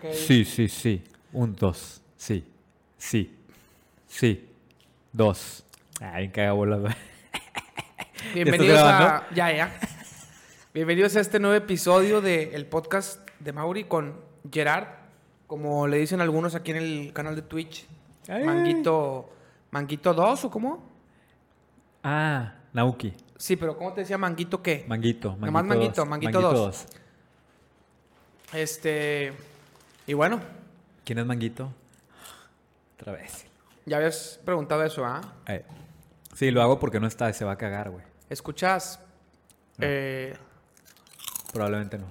Ok. Sí, sí, sí. Un, dos. Sí. Sí. Sí. Dos. Ay, cagabola. Bienvenidos a. Ya, ya. Bienvenidos a este nuevo episodio del podcast de Mauri con Gerard. Como le dicen algunos aquí en el canal de Twitch. Ay. Manguito. ¿Manguito 2 o cómo? Ah, Nauki. Sí, pero ¿cómo te decía Manguito qué? Manguito. manguito Nomás manguito, manguito dos. dos. Este. Y bueno, ¿Quién es Manguito? Otra vez. ya habías preguntado eso, ¿ah? Eh, Sí, lo hago porque no está, se va a cagar, güey. ¿Escuchas? No. eh, Probablemente no.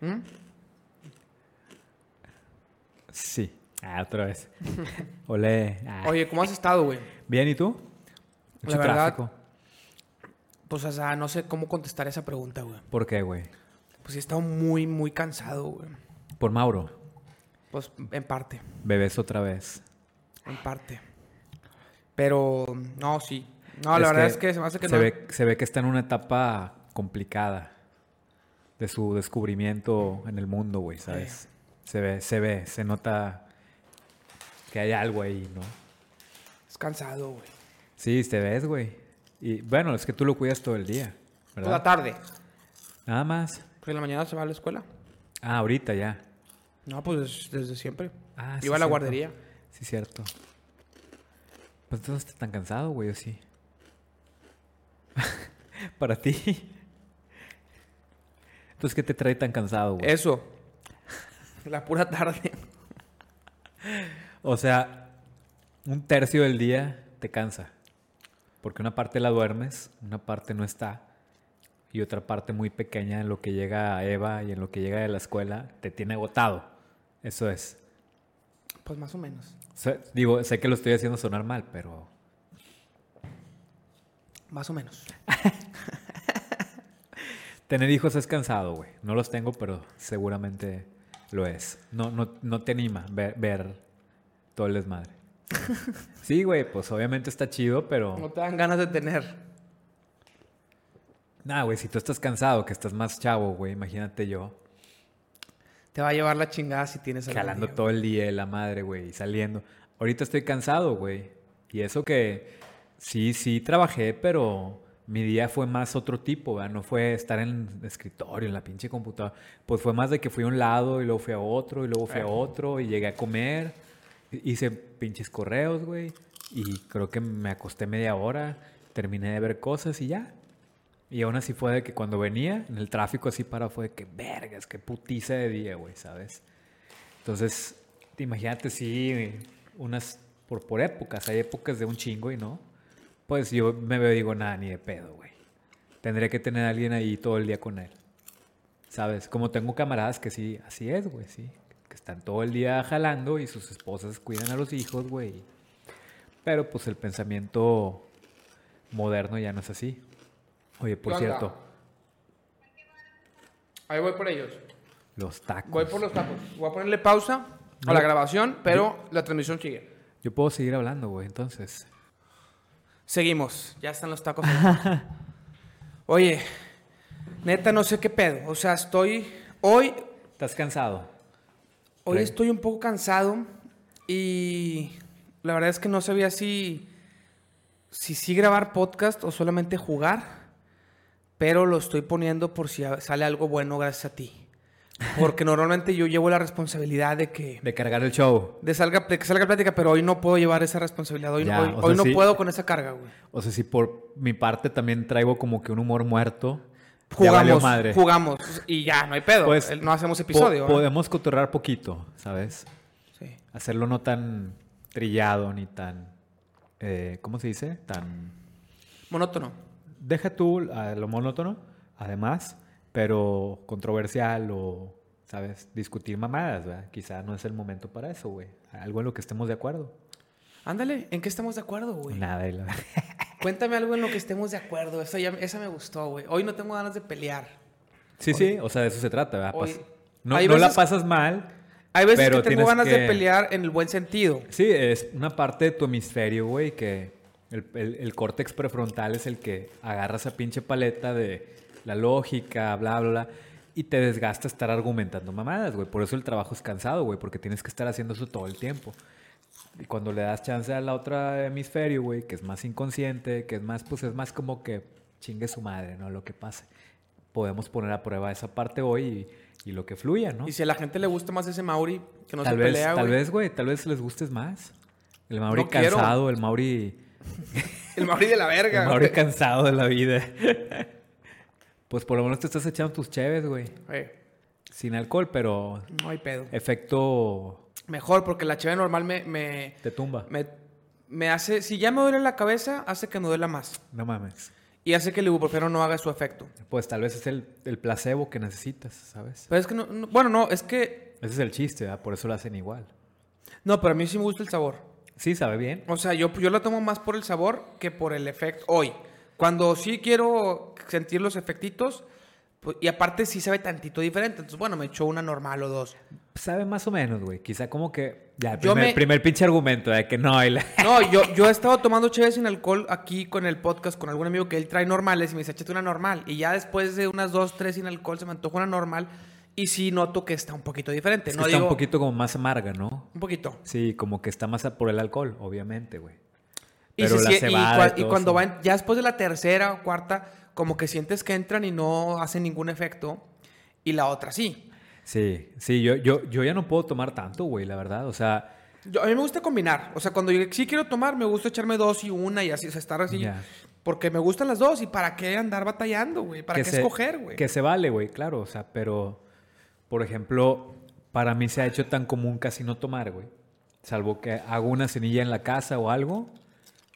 ¿hmm? Sí. Ah, otra vez. Olé. Ah. Oye, ¿cómo has estado, güey? Bien, ¿y tú? La Mucho verdad- tráfico. Pues, o sea, no sé cómo contestar esa pregunta, güey. ¿Por qué, güey? Pues he estado muy, muy cansado, güey. Por Mauro. Pues en parte, Bebés otra vez. en parte. Pero, no, sí. No, Es la verdad es que se me hace que se no. Ve, se ve que está en una etapa complicada de su descubrimiento en el mundo, güey, ¿sabes? Se ve, se ve, se nota que hay algo ahí, ¿no? Es cansado, güey. Sí, te ves, güey. Y bueno, es que tú lo cuidas todo el día, Toda la ¿verdad? tarde. Nada más. Porque en la mañana se va a la escuela. Ah, ahorita ya. No, pues desde siempre. Ah, sí, Iba a la cierto. guardería. Sí, cierto. Pues entonces estás tan cansado, güey, ¿o sí? Para ti. Entonces, ¿qué te trae tan cansado, güey? Eso. La pura tarde. O sea, un tercio del día te cansa. Porque una parte la duermes, una parte no está. Y otra parte muy pequeña en lo que llega a Eva y en lo que llega de la escuela te tiene agotado. Eso es. Pues más o menos. Sé- digo, sé que lo estoy haciendo sonar mal, pero Más o menos. tener hijos es cansado, güey. No los tengo, pero seguramente lo es. No, no, no te anima ver, ver todo el desmadre. Sí, güey, pues obviamente está chido, pero... No te dan ganas de tener. Nah, güey, si tú estás cansado, que estás más chavo, güey, imagínate yo, Te va a llevar la chingada si tienes algún jalando día, todo el día de la madre, güey, y saliendo. Ahorita estoy cansado, güey. Y eso que sí, sí trabajé, pero mi día fue más otro tipo, ¿verdad? No fue estar en el escritorio, en la pinche computadora. Pues fue más de que fui a un lado y luego fui a otro y luego fui a otro y llegué a comer. Hice pinches correos, güey. Y creo que me acosté media hora, terminé de ver cosas y ya. Y aún así fue de que cuando venía, en el tráfico así para fue de que, vergas, qué putiza de día, güey, ¿sabes? Entonces, imagínate si unas, por, por épocas, hay épocas de un chingo y no. Pues yo me veo digo, nada, ni de pedo, güey. Tendría que tener a alguien ahí todo el día con él. ¿Sabes? Como tengo camaradas que sí, así es, güey, sí. Que están todo el día jalando y sus esposas cuidan a los hijos, güey. Pero pues el pensamiento moderno ya no es así. Oye, por cierto, Ahí voy por ellos. los tacos. Voy por los tacos. Voy a ponerle pausa a la grabación, pero la transmisión sigue. Yo puedo seguir hablando, güey, entonces. Seguimos. Ya están los tacos. Oye, neta, no sé qué pedo. O sea, estoy. Hoy, ¿Estás cansado? hoy estoy un poco cansado y la verdad es que no sabía si. Si sí grabar podcast o solamente jugar. Pero lo estoy poniendo por si sale algo bueno gracias a ti. Porque normalmente yo llevo la responsabilidad de que. De cargar el show. De, salga, de que salga plática, pero hoy no puedo llevar esa responsabilidad. Hoy, Ya, hoy- o hoy sea, no puedo con esa carga, güey. O sea, si por mi parte también traigo como que un humor muerto. Jugamos, madre. jugamos y ya, no hay pedo. Pues, El- no hacemos episodio. ¿eh? podemos cotorrar poquito, ¿sabes? Sí. Hacerlo no tan trillado ni tan. eh, ¿Cómo se dice? Tan. Monótono. Deja tú a lo monótono, además, pero controversial o, ¿sabes? Discutir mamadas, ¿verdad? Quizá no es el momento para eso, güey. Algo en lo que estemos de acuerdo. Ándale, ¿en qué estamos de acuerdo, güey? Nada, y la- Cuéntame algo en lo que estemos de acuerdo. Esa, ya- esa me gustó, güey. Hoy no tengo ganas de pelear. Sí, sí, o sea, de eso se trata, ¿verdad? Hoy- Pas- no no la pasas mal. Hay veces Pero que tengo ganas de pelear en el buen sentido. Sí, es una parte de tu hemisferio, güey, que el, el- el córtex prefrontal es el que agarra esa pinche paleta de la lógica, bla, bla, bla. Y te desgasta estar argumentando mamadas, güey. Por eso el trabajo es cansado, güey, porque tienes que estar haciendo eso todo el tiempo. Y cuando le das chance a la otra hemisferio, güey, que es más inconsciente, que es más, pues es más como que chingue su madre, ¿no? Lo que pase. Podemos poner a prueba esa parte hoy y, y lo que fluya, ¿no? Y si a la gente le gusta más ese Mauri, que no tal se vez, pelea, Tal vez, güey, tal vez les gustes más. El Mauri No quiero. cansado, el Mauri... El Mauri de la verga, el Mauri cansado de la vida. pues por lo menos te estás echando tus cheves, güey. Güey, Sin alcohol, pero No hay pedo. efecto Mejor, porque la cheve normal me, me, te tumba. me, me hace... Si ya me duele la cabeza, hace que me duela más. No mames. Y hace que el ibuprofeno no haga su efecto. Pues tal vez es el, el placebo que necesitas, ¿sabes? Pero es que no... no- bueno, no, es que... Ese es el chiste, ¿verdad? Por eso lo hacen igual. No, pero a mí sí me gusta el sabor. Sí, sabe bien. O sea, yo, yo lo tomo más por el sabor que por el efecto. Hoy, cuando sí quiero sentir los efectitos, pues, y aparte sí sabe tantito diferente. Entonces, bueno, me echo una normal o dos. Sabe más o menos, güey. Quizá como que... Ya, Yo primer, me- primer pinche argumento de que no. y la- No, yo, yo he estado tomando cheve sin alcohol aquí con el podcast con algún amigo que él trae normales y me dice, échate una normal. Y ya después de unas dos, tres sin alcohol se me antoja una normal y sí noto que está un poquito diferente. Es que no está digo, un poquito como más amarga, ¿no? Un poquito. Sí, como que está más por el alcohol, obviamente, güey. Y, cua- cuando eso. va, en- ya después de la tercera o cuarta, como que sientes que entran y no hacen ningún efecto. Y la otra sí. Sí, sí, yo, yo, yo ya no puedo tomar tanto, güey, la verdad. O sea, Yo- a mí me gusta combinar. O sea, cuando yo sí quiero tomar, me gusta echarme dos y una y así, o sea, estar así. Porque me gustan las dos. ¿Y para qué andar batallando, güey? ¿Para qué se- escoger, güey? Que se vale, güey, claro. O sea, pero, por ejemplo, para mí se ha hecho tan común casi no tomar, güey. Salvo que hago una cenilla en la casa o algo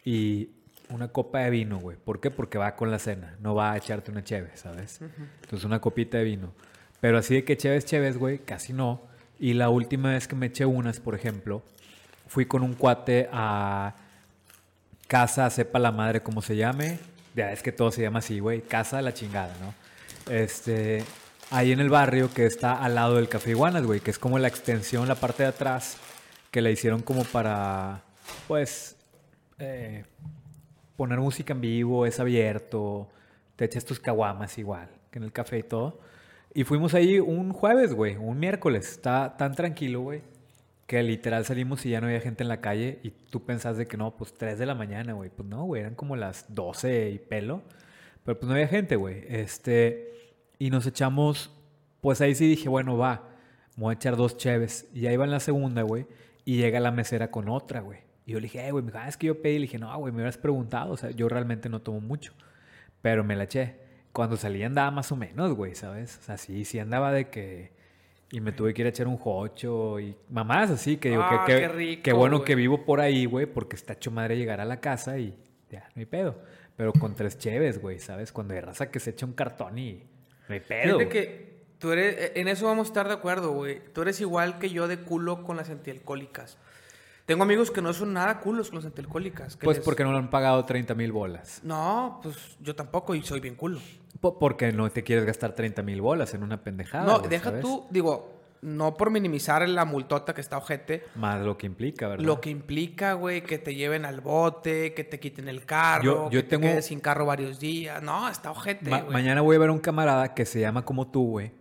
y una copa de vino, güey. ¿Por qué? Porque va con la cena. No va a echarte una cheve, ¿sabes? Entonces, una copita de vino. Pero así de que cheves, cheves, güey, casi no. Y la última vez que me eché unas, por ejemplo, fui con un cuate a casa, sepa la madre cómo se llame. Ya es que todo se llama así, güey. Casa de la chingada, ¿no? Este, ahí en el barrio que está al lado del Café Iguanas, güey, que es como la extensión, la parte de atrás, que la hicieron como para, pues, eh, poner música en vivo, es abierto, te echas tus caguamas igual, que en el café y todo. Y fuimos ahí un jueves, güey, un miércoles. Está tan tranquilo, güey, que literal salimos y ya no había gente en la calle y tú pensás de que no, pues 3 de la mañana, güey. Pues no, güey, eran como las 12 y pelo. Pero pues no había gente, güey. Este, y nos echamos, pues ahí sí dije, bueno, va, me voy a echar dos cheves. Y ahí va en la segunda, güey, y llega la mesera con otra, güey. Y yo le dije, güey, me dijo, ah, es que yo pedí. Le dije, no, güey, me hubieras preguntado. O sea, yo realmente no tomo mucho. Pero me la eché. Cuando salí andaba más o menos, güey, ¿sabes? O sea, sí, sí andaba de que... Y me tuve que ir a echar un jocho y mamás así, que digo, Ah, que, qué rico, que bueno que vivo por ahí, güey, porque está hecho madre llegar a la casa y ya, no hay pedo. Pero con tres cheves, güey, ¿sabes? Cuando hay raza que se echa un cartón y no hay pedo. Fíjate que tú eres, e, en eso vamos a estar de acuerdo, güey. Tú eres igual que yo de culo con las antialcohólicas. Tengo amigos que no son nada culos con las antialcohólicas. Pues les- porque no le han pagado 30 mil bolas. No, pues yo tampoco y soy bien culo. Po- Porque no te quieres gastar 30 mil bolas en una pendejada. no, deja ¿sabes? tú, digo, no por minimizar la multota que está ojete, Más lo que implica, ¿verdad? lo que implica, güey, que te lleven al bote, que te quiten el carro, Yo- yo que tengo- te quedes sin carro varios días. No, está ojete, Ma- güey. mañana voy a ver a un camarada que se llama como tú, güey.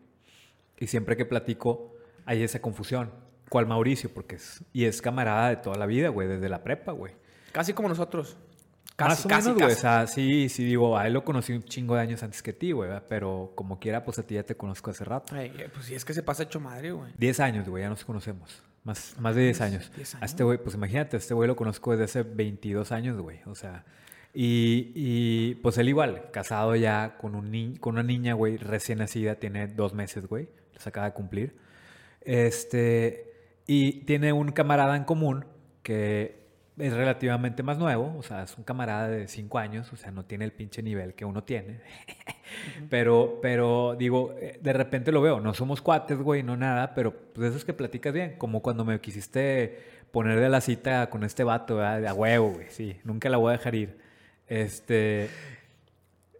Y siempre que platico hay esa confusión. ¿Cuál Mauricio? Porque es... Y es camarada de toda la vida, güey, desde la prepa, güey. Casi como nosotros. Más Casi, o casi, menos, güey. O casi. sea, sí, sí, digo, a él lo conocí un chingo de años antes que ti, güey. Pero como quiera, pues a ti ya te conozco hace rato. Ay, eh, pues sí, es que se pasa hecho madre, güey. 10 años, güey, ya nos conocemos. Más, más de 10 años. 10 A este güey, pues imagínate, a este güey lo conozco desde hace 22 años, güey. O sea, y, y, pues él igual, casado ya con, un ni- con una niña, güey, recién nacida, tiene dos meses, güey. Los acaba de cumplir. Este, y tiene un camarada en común que es relativamente más nuevo, o sea, es un camarada de 5 años, o sea, no tiene el pinche nivel que uno tiene. Pero, pero digo, eh, de repente lo veo, no somos cuates, güey, no nada, pero pues de esos que platicas bien, como cuando me quisiste poner de la cita con este vato, ¿verdad? De a huevo, güey, sí, nunca la voy a dejar ir. Este,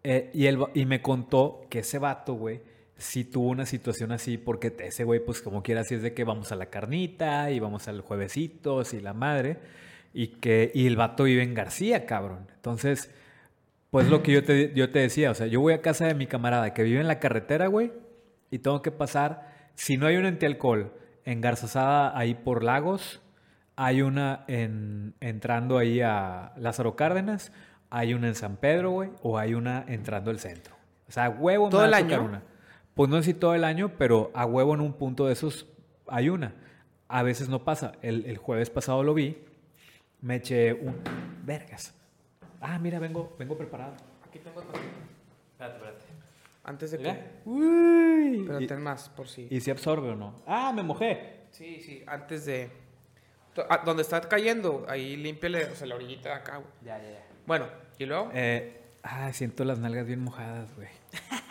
eh, y, él, y me contó que ese vato, güey, sí tuvo una situación así, porque ese güey, pues como quiera, así es de que vamos a la carnita y vamos al juevesitos y la madre, y que y el vato vive en García, cabrón. Entonces, pues lo que yo te, yo te decía, o sea, yo voy a casa de mi camarada que vive en la carretera, güey, y tengo que pasar, si no hay una antialcohol en Garzazada ahí por Lagos, hay una en, entrando ahí a Lázaro Cárdenas, hay una en San Pedro, güey, o hay una entrando al centro. O sea, a huevo ¿Todo me el va a tocar año? una. Pues no sé si todo el año, pero a huevo en un punto de esos hay una. A veces no pasa. El, el jueves pasado lo vi, me eché un... Vergas. Ah, mira, vengo, vengo preparado. Aquí tengo Espérate, espérate. Antes de Mira. que. Uy. Pero y, ten más, por si. y si absorbe o no. Ah, me mojé. Sí, sí, antes de. Ah, Donde está cayendo, ahí límpiale, o sea, la orillita de acá, güey. Ya, ya, ya. Bueno, y luego. Eh, ah, siento las nalgas bien mojadas, güey.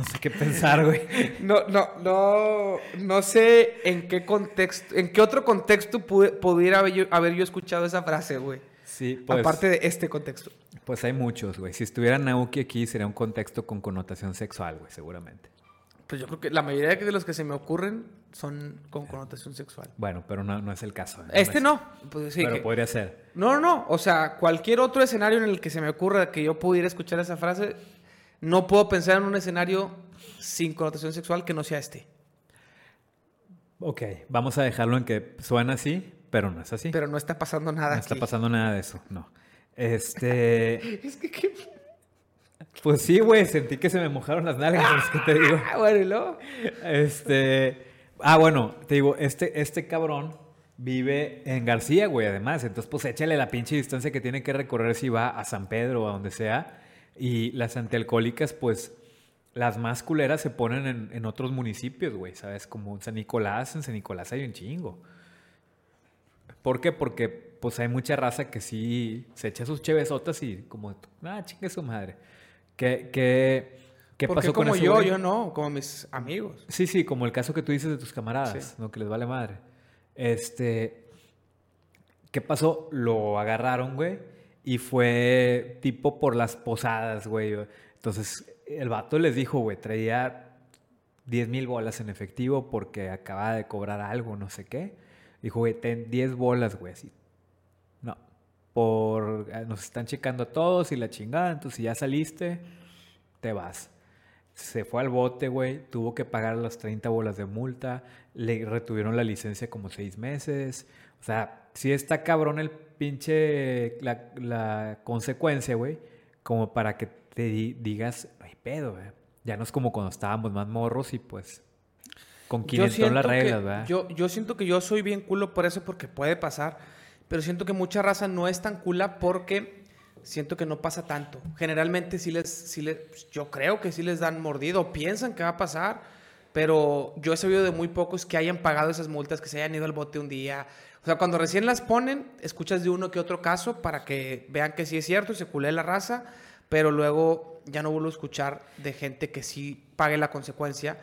no sé qué pensar, güey. No, no, no, no sé en qué contexto, en qué otro contexto pude- pudiera haber yo, haber yo escuchado esa frase, güey. Sí, pues, Aparte de este contexto. pues hay muchos, güey. Si estuviera Naoki aquí, sería un contexto con connotación sexual, güey, seguramente. Pues yo creo que la mayoría de los que se me ocurren son con connotación sexual. Bueno, pero no, no es el caso. ¿eh? Este es- no. Pues sí. pero que- podría ser. No, no, no. O sea, cualquier otro escenario en el que se me ocurra que yo pudiera escuchar esa frase, no puedo pensar en un escenario sin connotación sexual que no sea este. Ok, vamos a dejarlo en que suena así, pero no es así. Pero no está pasando nada. no está pasando nada de eso, no. Este. Es que qué. Pues sí, güey, sentí que se me mojaron las nalgas, es que te digo. Ah, bueno, y luego. Este. Ah, bueno, te digo, este, este cabrón vive en García, güey, además. Entonces, pues échale la pinche distancia que tiene que recorrer si va a San Pedro o a donde sea. Y las antialcohólicas, pues, las más culeras se ponen en, en otros municipios, güey, ¿sabes? Como en San Nicolás, en San Nicolás hay un chingo. ¿Por qué? Porque, pues, hay mucha raza que sí se echa sus chevesotas y como, ah, chingue su madre. ¿Qué, qué, qué Porque pasó con como ese yo, güey? yo no, como mis amigos. Sí, sí, como el caso que tú dices de tus camaradas, Sí. ¿no? Que les vale madre. Este. ¿Qué pasó? Lo agarraron, güey. Y fue tipo por las posadas, güey. Entonces, el vato les dijo, güey, traía 10 mil bolas en efectivo porque acababa de cobrar algo, no sé qué. Dijo, güey, ten 10 bolas, güey, así. No. Por. eh, Nos están checando a todos y la chingada. Entonces, si ya saliste, te vas. Se fue al bote, güey. Tuvo que pagar las 30 bolas de multa. Le retuvieron la licencia como seis meses. O sea, sí está cabrón el pinche. La, la consecuencia, güey. Como para que te di- digas, ay, pedo, güey. Ya no es como cuando estábamos más morros y pues. Con 500 las reglas, ¿verdad? Yo, yo siento que yo soy bien culo por eso, porque puede pasar. Pero siento que mucha raza no es tan cula porque siento que no pasa tanto. Generalmente sí les, sí les, yo creo que sí les dan mordido, piensan que va a pasar, pero yo he sabido de muy pocos que hayan pagado esas multas, que se hayan ido al bote un día. O sea, cuando recién las ponen, escuchas de uno que otro caso para que vean que sí es cierto y se culé la raza, pero luego ya no vuelvo a escuchar de gente que sí pague la consecuencia.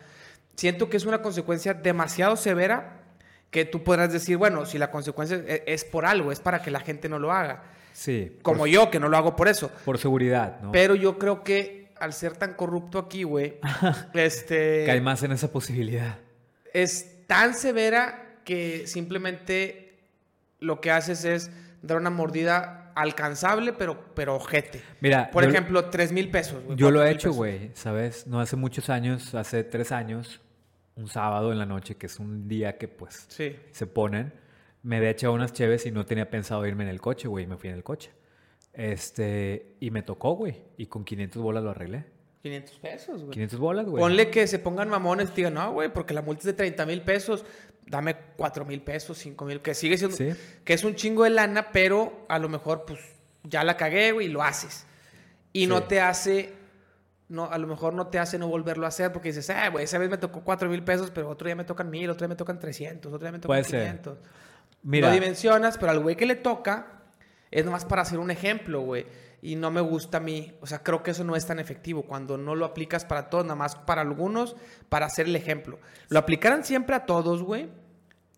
Siento que es una consecuencia demasiado severa que tú podrás decir, bueno, si la consecuencia e- es por algo, es para que la gente no lo haga. Sí. Como por, yo, que no lo hago por eso. por seguridad, ¿no? Pero yo creo que al ser tan corrupto aquí, güey, este, Cae más en esa posibilidad. es tan severa que simplemente lo que haces es dar una mordida alcanzable, pero, pero ojete. Mira, Por ejemplo, tres mil pesos. Yo lo he hecho, güey, ¿sabes? No hace muchos años, hace tres años, un sábado en la noche, que es un día que pues Sí. se ponen, me había echado unas cheves y no tenía pensado irme en el coche, güey, me fui en el coche. Este, y me tocó, güey, y con 500 bolas lo arreglé. 500 pesos, güey. 500 bolas, güey. Ponle que se pongan mamones y digan, no, güey, porque la multa es de 30 mil pesos, dame 4 mil pesos, 5 mil, que sigue siendo, Sí. que es un chingo de lana, pero a lo mejor, pues, ya la cagué, güey, y lo haces. Y no Sí. te hace, no, a lo mejor no te hace no volverlo a hacer, porque dices, ah, güey, esa vez me tocó 4 mil pesos, pero otro día me tocan mil, otro día me tocan 300, otro día me tocan Puede ser. 500. Mira, No dimensionas, pero al güey que le toca es nomás para hacer un ejemplo, güey. Y no me gusta a mí. O sea, creo que eso no es tan efectivo. Cuando no lo aplicas para todos, nada más para algunos, para hacer el ejemplo. Lo aplicaran siempre a todos, güey.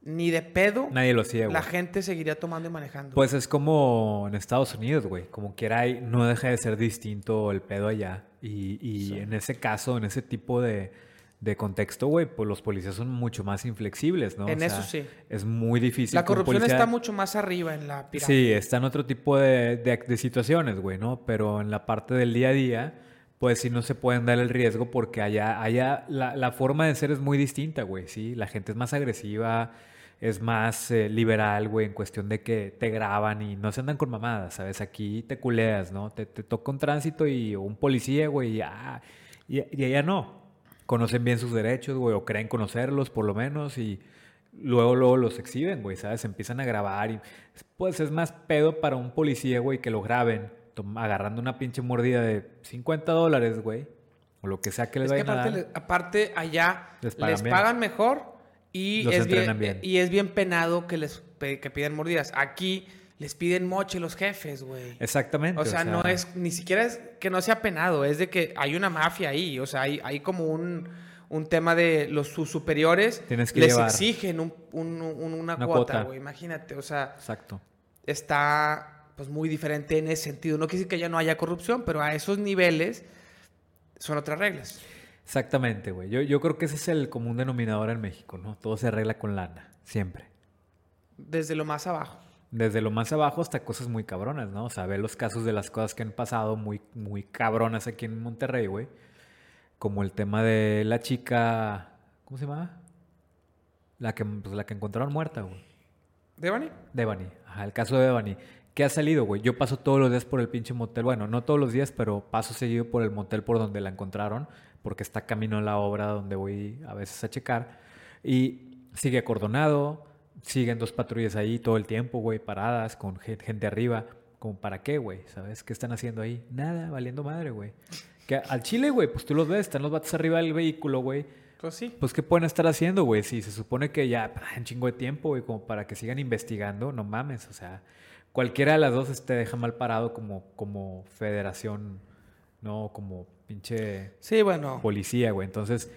Ni de pedo nadie lo hacía, güey. la gente seguiría tomando y manejando. Pues es como en Estados Unidos, güey. Como quiera, no deja de ser distinto el pedo allá. Y, y Sí. en ese caso, en ese tipo de, de contexto, güey, pues los policías son mucho más inflexibles, ¿no? En eso sí. Es muy difícil. la corrupción policía- está mucho más arriba en la pirámide. Sí, está en otro tipo de, de, de situaciones, güey, ¿no? Pero en la parte del día a día, pues sí no se pueden dar el riesgo porque allá, allá la, la forma de ser es muy distinta, güey, ¿sí? La gente es más agresiva, es más eh, liberal, güey, en cuestión de que te graban y no se andan con mamadas, ¿sabes? Aquí te culeas, ¿no? Te, te toca un tránsito y un policía, güey, y, ya, y, y allá no. Conocen bien sus derechos, güey, o creen conocerlos por lo menos y luego, luego los exhiben, güey, ¿sabes? Empiezan a grabar y pues es más pedo para un policía, güey, que lo graben agarrando una pinche mordida de 50 dólares, güey, o lo que sea que les es vayan aparte, a dar. aparte allá les pagan, les pagan mejor y Los es, bien, y es bien penado que les que piden mordidas. Aquí les piden moche los jefes, güey. Exactamente. O sea, no es, ni siquiera es que no sea penado, es de que hay una mafia ahí, o sea, hay, hay como un, un tema de los sus superiores Tienes que les llevar exigen un- un- un- una, cuota. güey, imagínate, o sea, Exacto. está pues muy diferente en ese sentido. No quiere decir que ya no haya corrupción, pero a esos niveles son otras reglas. Exactamente, güey. Yo, yo creo que ese es el común denominador en México, ¿no? Todo se arregla con lana, siempre. Desde lo más abajo. Desde lo más abajo hasta cosas muy cabronas, ¿no? O sea, ver los casos de las cosas que han pasado muy, muy cabronas aquí en Monterrey, güey. Como el tema de la chica. ¿Cómo se llama? La que, pues, la que encontraron muerta, güey. ¿Devani? Devani. Ajá, el caso de Devani. ¿Qué ha salido, güey? Yo paso todos los días por el pinche motel. Bueno, no todos los días, pero paso seguido por el motel por donde la encontraron, porque está camino a la obra donde voy a veces a checar. Y sigue acordonado, siguen dos patrullas ahí todo el tiempo, güey, paradas, con gen- gente arriba. ¿Como para qué, güey? ¿Sabes? ¿Qué están haciendo ahí? Nada, valiendo madre, güey. Que al chile, güey, pues tú los ves, están los vatos arriba del vehículo, güey. Pues sí. Pues, ¿qué pueden estar haciendo, güey? Si se supone que ya un chingo de tiempo, güey, como para que sigan investigando, no mames, o sea, cualquiera de las dos te deja mal parado como, como federación, ¿no? Como pinche Sí, bueno. policía, güey. Entonces,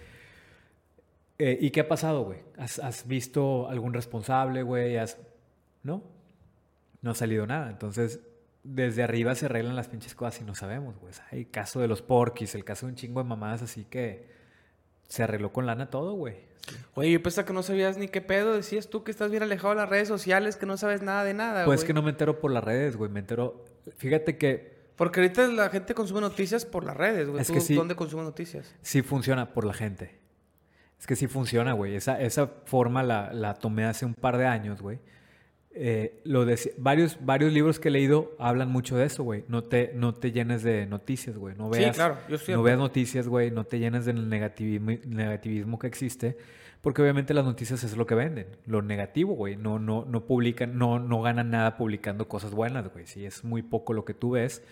eh, ¿y qué ha pasado, güey? ¿Has, has visto algún responsable, güey? ¿Has... ¿No? No ha salido nada. Entonces, desde arriba se arreglan las pinches cosas y no sabemos, güey. El caso de los porquis, el caso de un chingo de mamadas, así que se arregló con lana todo, güey. Sí. Oye, yo pensaba que no sabías ni qué pedo. Decías tú que estás bien alejado de las redes sociales, que no sabes nada de nada, Pues güey. que no me entero por las redes, güey. Me entero. Fíjate que Porque ahorita la gente consume noticias por las redes, güey. Es ¿Tú que sí. dónde consumes noticias? sí funciona por la gente. Es que sí funciona, güey. Esa, esa forma la, la tomé hace un par de años, güey. Eh, lo varios, varios libros que he leído hablan mucho de eso, güey. No te, no te llenes de noticias, güey. No Sí, veas, claro, yo estoy no veas noticias, güey. No te llenes del negativismo, negativismo que existe. Porque obviamente las noticias es lo que venden. Lo negativo, güey. No, no, no publican, no, no ganan nada publicando cosas buenas, güey. Sí, es muy poco lo que tú ves.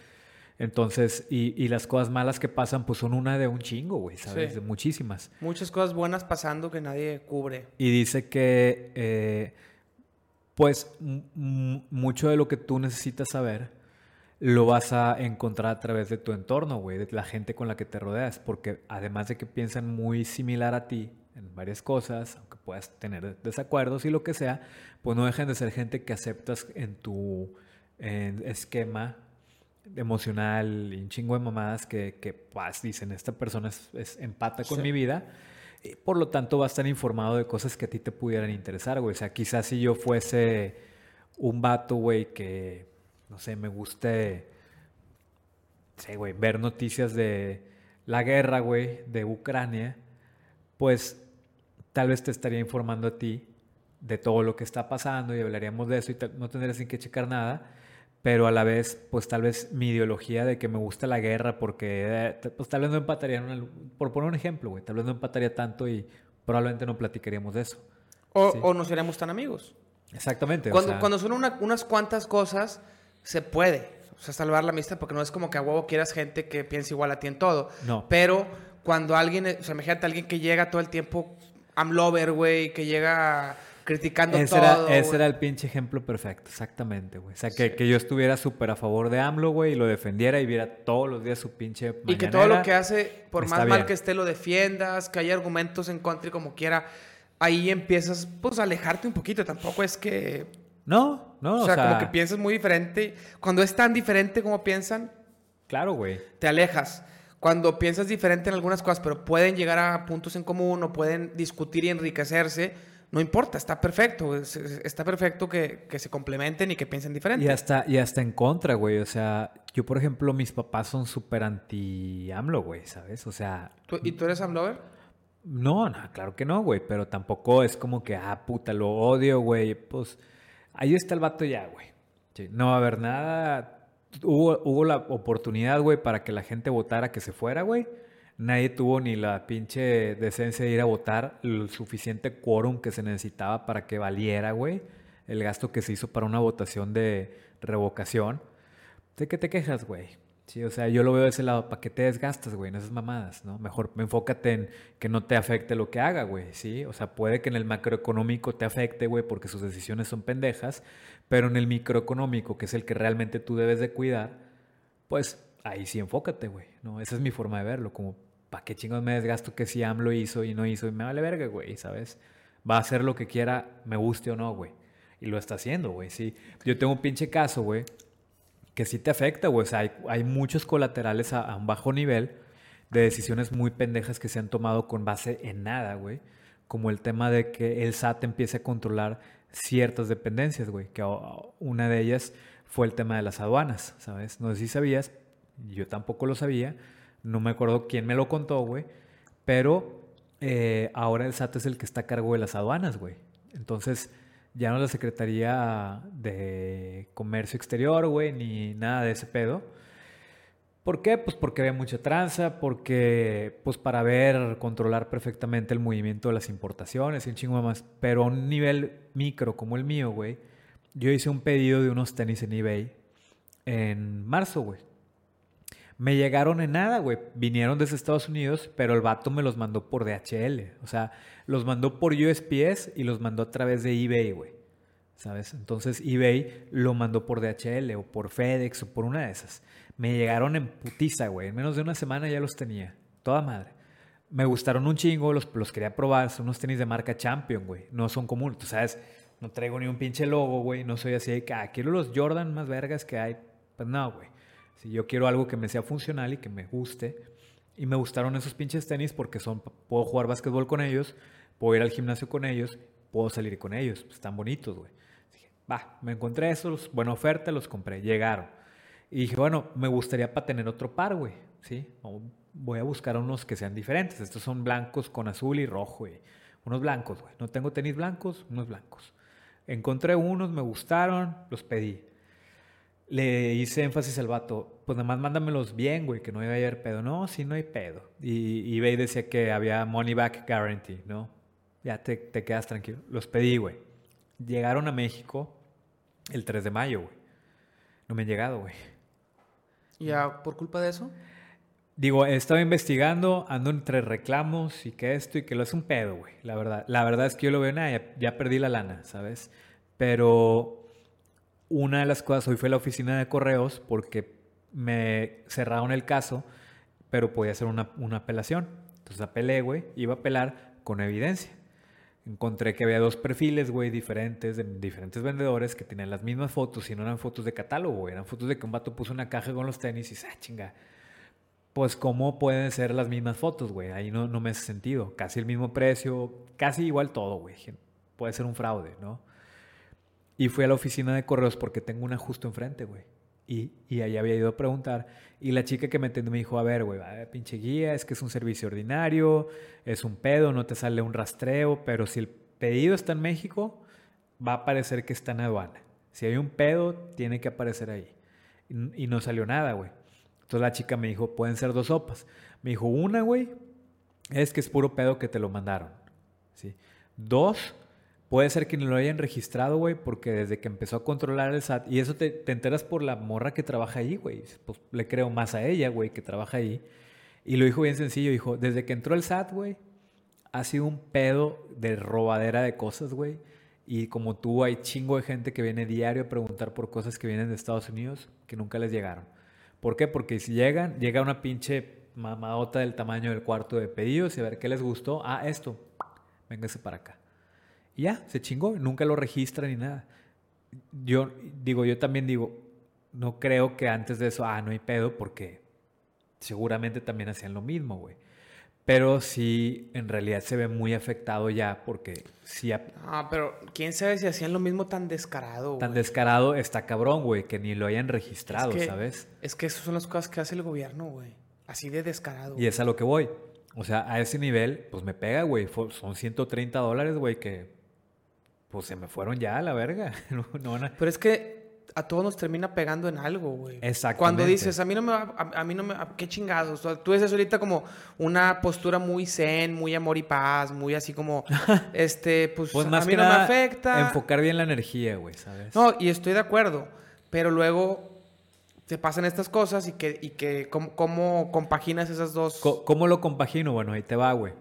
Entonces, y, y las cosas malas que pasan, pues son una de un chingo, güey, ¿sabes? Sí. De muchísimas. Muchas cosas buenas pasando que nadie cubre. Y dice que, eh, pues, mucho de lo que tú necesitas saber lo vas a encontrar a través de tu entorno, güey, de la gente con la que te rodeas, porque además de que piensan muy similar a ti en varias cosas, aunque puedas tener desacuerdos y lo que sea, pues no dejan de ser gente que aceptas en tu en esquema emocional y un chingo de mamadas que, que pues, dicen, esta persona es, es- empata con Sí. mi vida. Y por lo tanto, va a estar informado de cosas que a ti te pudieran interesar, güey. O sea, quizás si yo fuese un vato, güey, que, no sé, me guste, sé, güey, ver noticias de la guerra, güey, de Ucrania, pues tal vez te estaría informando a ti de todo lo que está pasando y hablaríamos de eso y no tendrías que checar nada, pero a la vez, pues tal vez mi ideología de que me gusta la guerra porque, eh, pues tal vez no empataría, el- por poner un ejemplo, güey, tal vez no empataría tanto y probablemente no platicaríamos de eso. O, Sí. o no seríamos tan amigos. Exactamente. o Cuando, sea, cuando son una- unas cuantas cosas, se puede. O sea, salvar la amistad, porque no es como que a huevo quieras gente que piense igual a ti en todo. No. Pero cuando alguien, o sea, imagínate a alguien que llega todo el tiempo, I'm lover, güey, que llega criticando Ese, todo. era, ese era el pinche ejemplo perfecto, exactamente, güey. O sea, que, que yo estuviera súper a favor de AMLO, güey, y lo defendiera y viera todos los días su pinche Y que todo lo que hace, por más mal que esté, lo defiendas, que haya argumentos en contra y como quiera. Ahí empiezas, pues, a alejarte un poquito. Tampoco es que... No, no, o, sea, como que piensas muy diferente. Cuando es tan diferente como piensan, Claro, güey. te alejas. Cuando piensas diferente en algunas cosas, pero pueden llegar a puntos en común o pueden discutir y enriquecerse, no importa, está perfecto. es- es- Está perfecto que, que se complementen y que piensen diferente. Y hasta, y hasta en contra, güey. O sea, yo, por ejemplo, mis papás son súper anti-AMLO, güey, ¿sabes? O sea... ¿Y tú eres AMLOver? No, no, claro que no, güey, pero tampoco es como que, ah, puta, lo odio, güey. Pues ahí está el vato ya, güey. no va a haber nada. Hubo, hubo la oportunidad, güey, para que la gente votara que se fuera, güey. Nadie tuvo ni la pinche decencia de ir a votar el suficiente quórum que se necesitaba para que valiera, güey, el gasto que se hizo para una votación de revocación. ¿De qué te quejas, güey? Sí, o sea, yo lo veo de ese lado, ¿para qué te desgastas, güey? En esas mamadas, ¿no? Mejor enfócate en que no te afecte lo que haga, güey, ¿sí? O sea, puede que en el macroeconómico te afecte, güey, porque sus decisiones son pendejas, pero en el microeconómico, que es el que realmente tú debes de cuidar, pues ahí sí enfócate, güey, ¿no? Esa es mi forma de verlo, como, ¿para qué chingos me desgasto que si AMLO hizo y no hizo? Y me vale verga, güey, ¿sabes? Va a hacer lo que quiera, me guste o no, güey. Y lo está haciendo, güey, sí. Yo tengo un pinche caso, güey que sí te afecta, güey. O sea, hay, muchos colaterales a, un bajo nivel de decisiones muy pendejas que se han tomado con base en nada, güey. Como el tema de que el SAT empiece a controlar ciertas dependencias, güey. Que una de ellas fue el tema de las aduanas, ¿sabes? No sé si sabías, yo tampoco lo sabía. No me acuerdo quién me lo contó, güey. Pero eh, ahora el SAT es el que está a cargo de las aduanas, güey. Entonces, ya no la Secretaría de Comercio Exterior, güey, ni nada de ese pedo. ¿Por qué? Pues porque había mucha tranza, porque, pues para ver, controlar perfectamente el movimiento de las importaciones y un chingo más. Pero a un nivel micro como el mío, güey, yo hice un pedido de unos tenis en eBay en marzo, güey. Me llegaron en nada, güey. Vinieron desde Estados Unidos, pero el vato me los mandó por DHL. O sea, los mandó por USPS y los mandó a través de eBay, güey. ¿Sabes? Entonces eBay lo mandó por DHL o por FedEx o por una de esas. Me llegaron en putiza, güey. En menos de una semana ya los tenía. Toda madre. Me gustaron un chingo, los, los quería probar. Son unos tenis de marca Champion, güey. No son comunes. Tú sabes, no traigo ni un pinche logo, güey. No soy así de que, ah, quiero los Jordan más vergas que hay. Pues no, güey. Si yo quiero algo que me sea funcional y que me guste. Y me gustaron esos pinches tenis porque son, puedo jugar básquetbol con ellos, puedo ir al gimnasio con ellos, puedo salir con ellos. Pues están bonitos, güey. Va, me encontré esos, buena oferta, los compré, llegaron. Y dije, bueno, me gustaría para tener otro par, güey. ¿Sí? voy a buscar unos que sean diferentes. Estos son blancos con azul y rojo, güey. Unos blancos, güey. No tengo tenis blancos, unos blancos. Encontré unos, me gustaron, los pedí le hice énfasis al vato, pues nada más mándamelos bien, güey, que no iba a haber pedo. No, sí, no hay pedo. Y eBay decía que había money back guarantee, ¿no? Ya te, te quedas tranquilo. Los pedí, güey. Llegaron a México el 3 de mayo, güey. No me han llegado, güey. ¿Ya por culpa de eso? Digo, he estado investigando, ando entre reclamos y que esto y que lo es un pedo, güey. La verdad, la verdad es que yo lo veo, nada, ya perdí la lana, ¿sabes? Pero una de las cosas, hoy fue la oficina de correos porque me cerraron el caso, pero podía hacer una, apelación. Entonces apelé, güey, iba a apelar con evidencia. Encontré que había dos perfiles, güey, diferentes, de diferentes vendedores que tenían las mismas fotos y no eran fotos de catálogo, eran fotos de que un vato puso una caja con los tenis y se ah, chinga. Pues, ¿cómo pueden ser las mismas fotos, güey? Ahí no, no me hace sentido. Casi el mismo precio, casi igual todo, güey. Puede ser un fraude, ¿no? Y fui a la oficina de correos porque tengo una justo enfrente, güey. Y, y ahí había ido a preguntar. Y la chica que me atendió me dijo, a ver, güey, pinche guía, es que es un servicio ordinario, es un pedo, no te sale un rastreo, pero si el pedido está en México, va a aparecer que está en aduana. Si hay un pedo, tiene que aparecer ahí. Y, y no salió nada, güey. Entonces la chica me dijo, pueden ser dos sopas. Me dijo, una, güey, es que es puro pedo que te lo mandaron. ¿sí? Dos, Puede ser que no lo hayan registrado, güey, porque desde que empezó a controlar el SAT, y eso te, te enteras por la morra que trabaja ahí, güey. Pues le creo más a ella, güey, que trabaja ahí. Y lo dijo bien sencillo, dijo, desde que entró el SAT, güey, ha sido un pedo de robadera de cosas, güey. Y como tú, hay chingo de gente que viene diario a preguntar por cosas que vienen de Estados Unidos que nunca les llegaron. ¿Por qué? Porque si llegan, llega una pinche mamadota del tamaño del cuarto de pedidos y a ver qué les gustó. Ah, esto, véngase para acá. Y ya, se chingó, nunca lo registra ni nada. Yo digo, yo también digo, no creo que antes de eso, ah, no hay pedo, porque seguramente también hacían lo mismo, güey. Pero sí, en realidad se ve muy afectado ya porque sí... ha- Ah, pero quién sabe si hacían lo mismo tan descarado, Tan güey. descarado está cabrón, güey, que ni lo hayan registrado, Es que- ¿sabes? Es que esas son las cosas que hace el gobierno, güey. Así de descarado. Y es a lo que voy. O sea, a ese nivel, pues me pega, güey. Son 130 dólares, güey, que pues se me fueron ya a la verga. No, a- Pero es que a todos nos termina pegando en algo, güey. Exactamente. Cuando dices, a mí no me va, a, a mí no me, a- qué chingados. Tú dices ahorita como una postura muy zen, muy amor y paz, muy así como, este, pues, Pues a más mí que no nada, me afecta. enfocar bien la energía, güey, ¿sabes? No, y estoy de acuerdo. Pero luego te pasan estas cosas y que, y que ¿cómo, cómo compaginas esas dos? ¿Cómo lo compagino? Bueno, ahí te va, güey.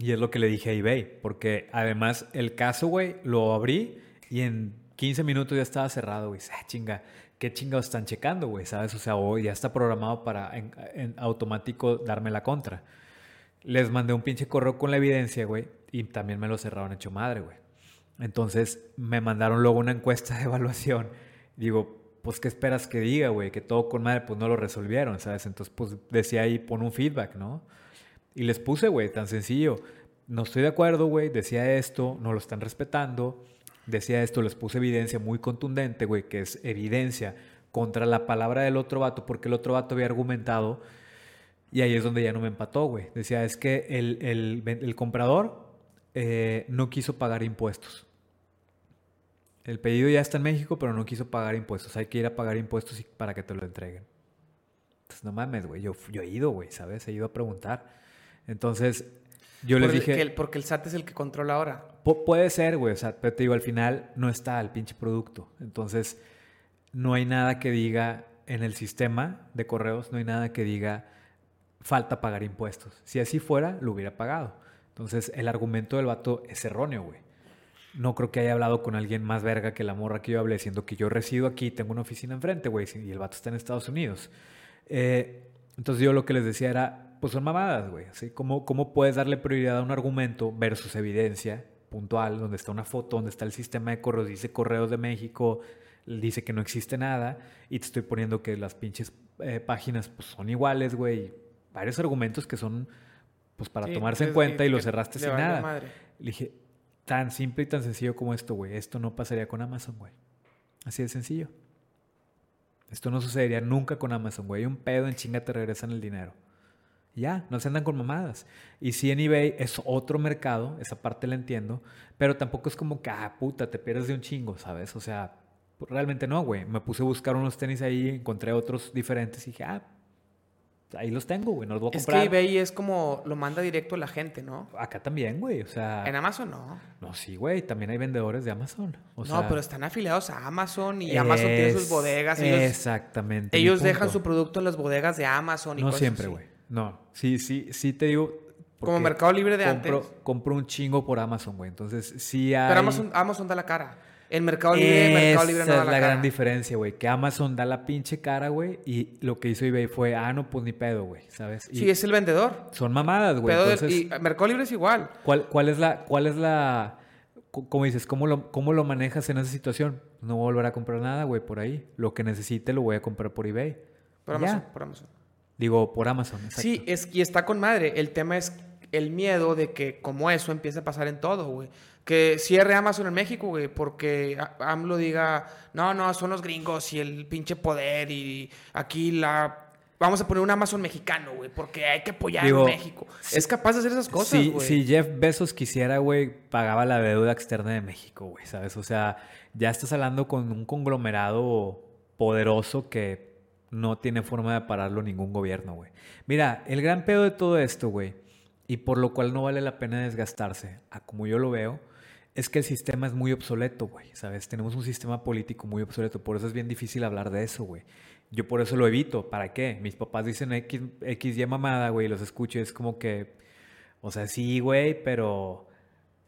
Y es lo que le dije a eBay. Porque además el caso, güey, lo abrí y en 15 minutos ya estaba cerrado, güey. Ah, chinga. ¿Qué chingados están checando, güey? ¿Sabes? O sea, hoy ya está programado para en, en automático darme la contra. Les mandé un pinche correo con la evidencia, güey. Y también me lo cerraron hecho madre, güey. Entonces me mandaron luego una encuesta de evaluación. Digo, pues, ¿qué esperas que diga, güey? Que todo con madre, pues no lo resolvieron, ¿sabes? Entonces, pues decía ahí, pon un feedback, ¿no? Y les puse, güey, tan sencillo. No estoy de acuerdo, güey. Decía esto, no lo están respetando. Decía esto, les puse evidencia muy contundente, güey, que es evidencia contra la palabra del otro vato, porque el otro vato había argumentado. Y ahí es donde ya no me empató, güey. Decía, es que el, el- comprador eh, no quiso pagar impuestos. El pedido ya está en México, pero no quiso pagar impuestos. Hay que ir a pagar impuestos para que te lo entreguen. Entonces, no mames, güey. Yo, yo he ido, güey, ¿sabes? He ido a preguntar. Entonces, yo les el- dije... el- porque el SAT es el que controla ahora. Pu- puede ser, güey. O sea, pero te digo, al final no está el pinche producto. Entonces, no hay nada que diga en el sistema de correos, no hay nada que diga falta pagar impuestos. Si así fuera, lo hubiera pagado. Entonces, el argumento del vato es erróneo, güey. No creo que haya hablado con alguien más verga que la morra que yo hablé, siendo que yo resido aquí, tengo una oficina enfrente, güey, y el vato está en Estados Unidos. Eh, entonces yo lo que les decía era, pues son mamadas, güey. ¿sí? ¿Cómo, ¿Cómo puedes darle prioridad a un argumento versus evidencia puntual, donde está una foto, donde está el sistema de correos, dice Correos de México, dice que no existe nada, y te estoy poniendo que las pinches eh, páginas pues, son iguales, güey. Varios argumentos que son pues para Sí, tomarse en es- cuenta y lo cerraste sin nada. madre. Le dije, tan simple y tan sencillo como esto, güey. Esto no pasaría con Amazon, güey. Así de sencillo. Esto no sucedería nunca con Amazon, güey. Un pedo en chinga te regresan el dinero. Ya, no se andan con mamadas. Y sí, en eBay es otro mercado, esa parte la entiendo, pero tampoco es como que, ah, puta, te pierdes de un chingo, ¿sabes? O sea, realmente no, güey. Me puse a buscar unos tenis ahí, encontré otros diferentes y dije, ah, ahí los tengo, güey, no los voy a Es que comprar. eBay es como lo manda directo a la gente, ¿no? Acá también, güey, o sea... En Amazon no. No, sí, güey, también hay vendedores de Amazon. O no, sea, pero están afiliados a Amazon y Amazon tiene sus bodegas. Ellos, Exactamente. ellos dejan su producto en las bodegas de Amazon y No cosas siempre, güey. No, sí, sí, sí te digo. Como Mercado Libre de compro, antes. Compro un chingo por Amazon, güey. Entonces, sí hay... Pero Amazon, Amazon da la cara. En Mercado Libre, Mercado Libre no Esa da es la, la cara. gran diferencia, güey. Que Amazon da la pinche cara, güey. Y lo que hizo eBay fue, ah, no, pues ni pedo, güey. ¿Sabes? Y Sí, es el vendedor. son mamadas, güey. Entonces, y Mercado Libre es igual. ¿cuál, ¿cuál es la... Cuál es la co- como dices, ¿cómo lo, ¿cómo lo manejas en esa situación? No voy a volver a comprar nada, güey, por ahí. Lo que necesite lo voy a comprar por eBay. Por Ya. Amazon. Por Amazon. Digo, por Amazon. exacto. Sí, es, y está con madre. El tema es el miedo de que como eso empiece a pasar en todo, güey. Que cierre Amazon en México, güey, porque AMLO diga, no, no, son los gringos y el pinche poder y aquí la... Vamos a poner un Amazon mexicano, güey, porque hay que apoyar Digo, a México. Es capaz de hacer esas cosas, Si, güey. si Jeff Bezos quisiera, güey, pagaba la deuda externa de México, güey, ¿sabes? O sea, ya estás hablando con un conglomerado poderoso que no tiene forma de pararlo ningún gobierno, güey. Mira, el gran pedo de todo esto, güey, y por lo cual no vale la pena desgastarse, a como yo lo veo, es que el sistema es muy obsoleto, güey, ¿sabes? Tenemos un sistema político muy obsoleto, por eso es bien difícil hablar de eso, güey. Yo por eso lo evito, ¿para qué? Mis papás dicen X, X y mamada, güey, y los escucho y es como que, o sea, sí, güey, pero,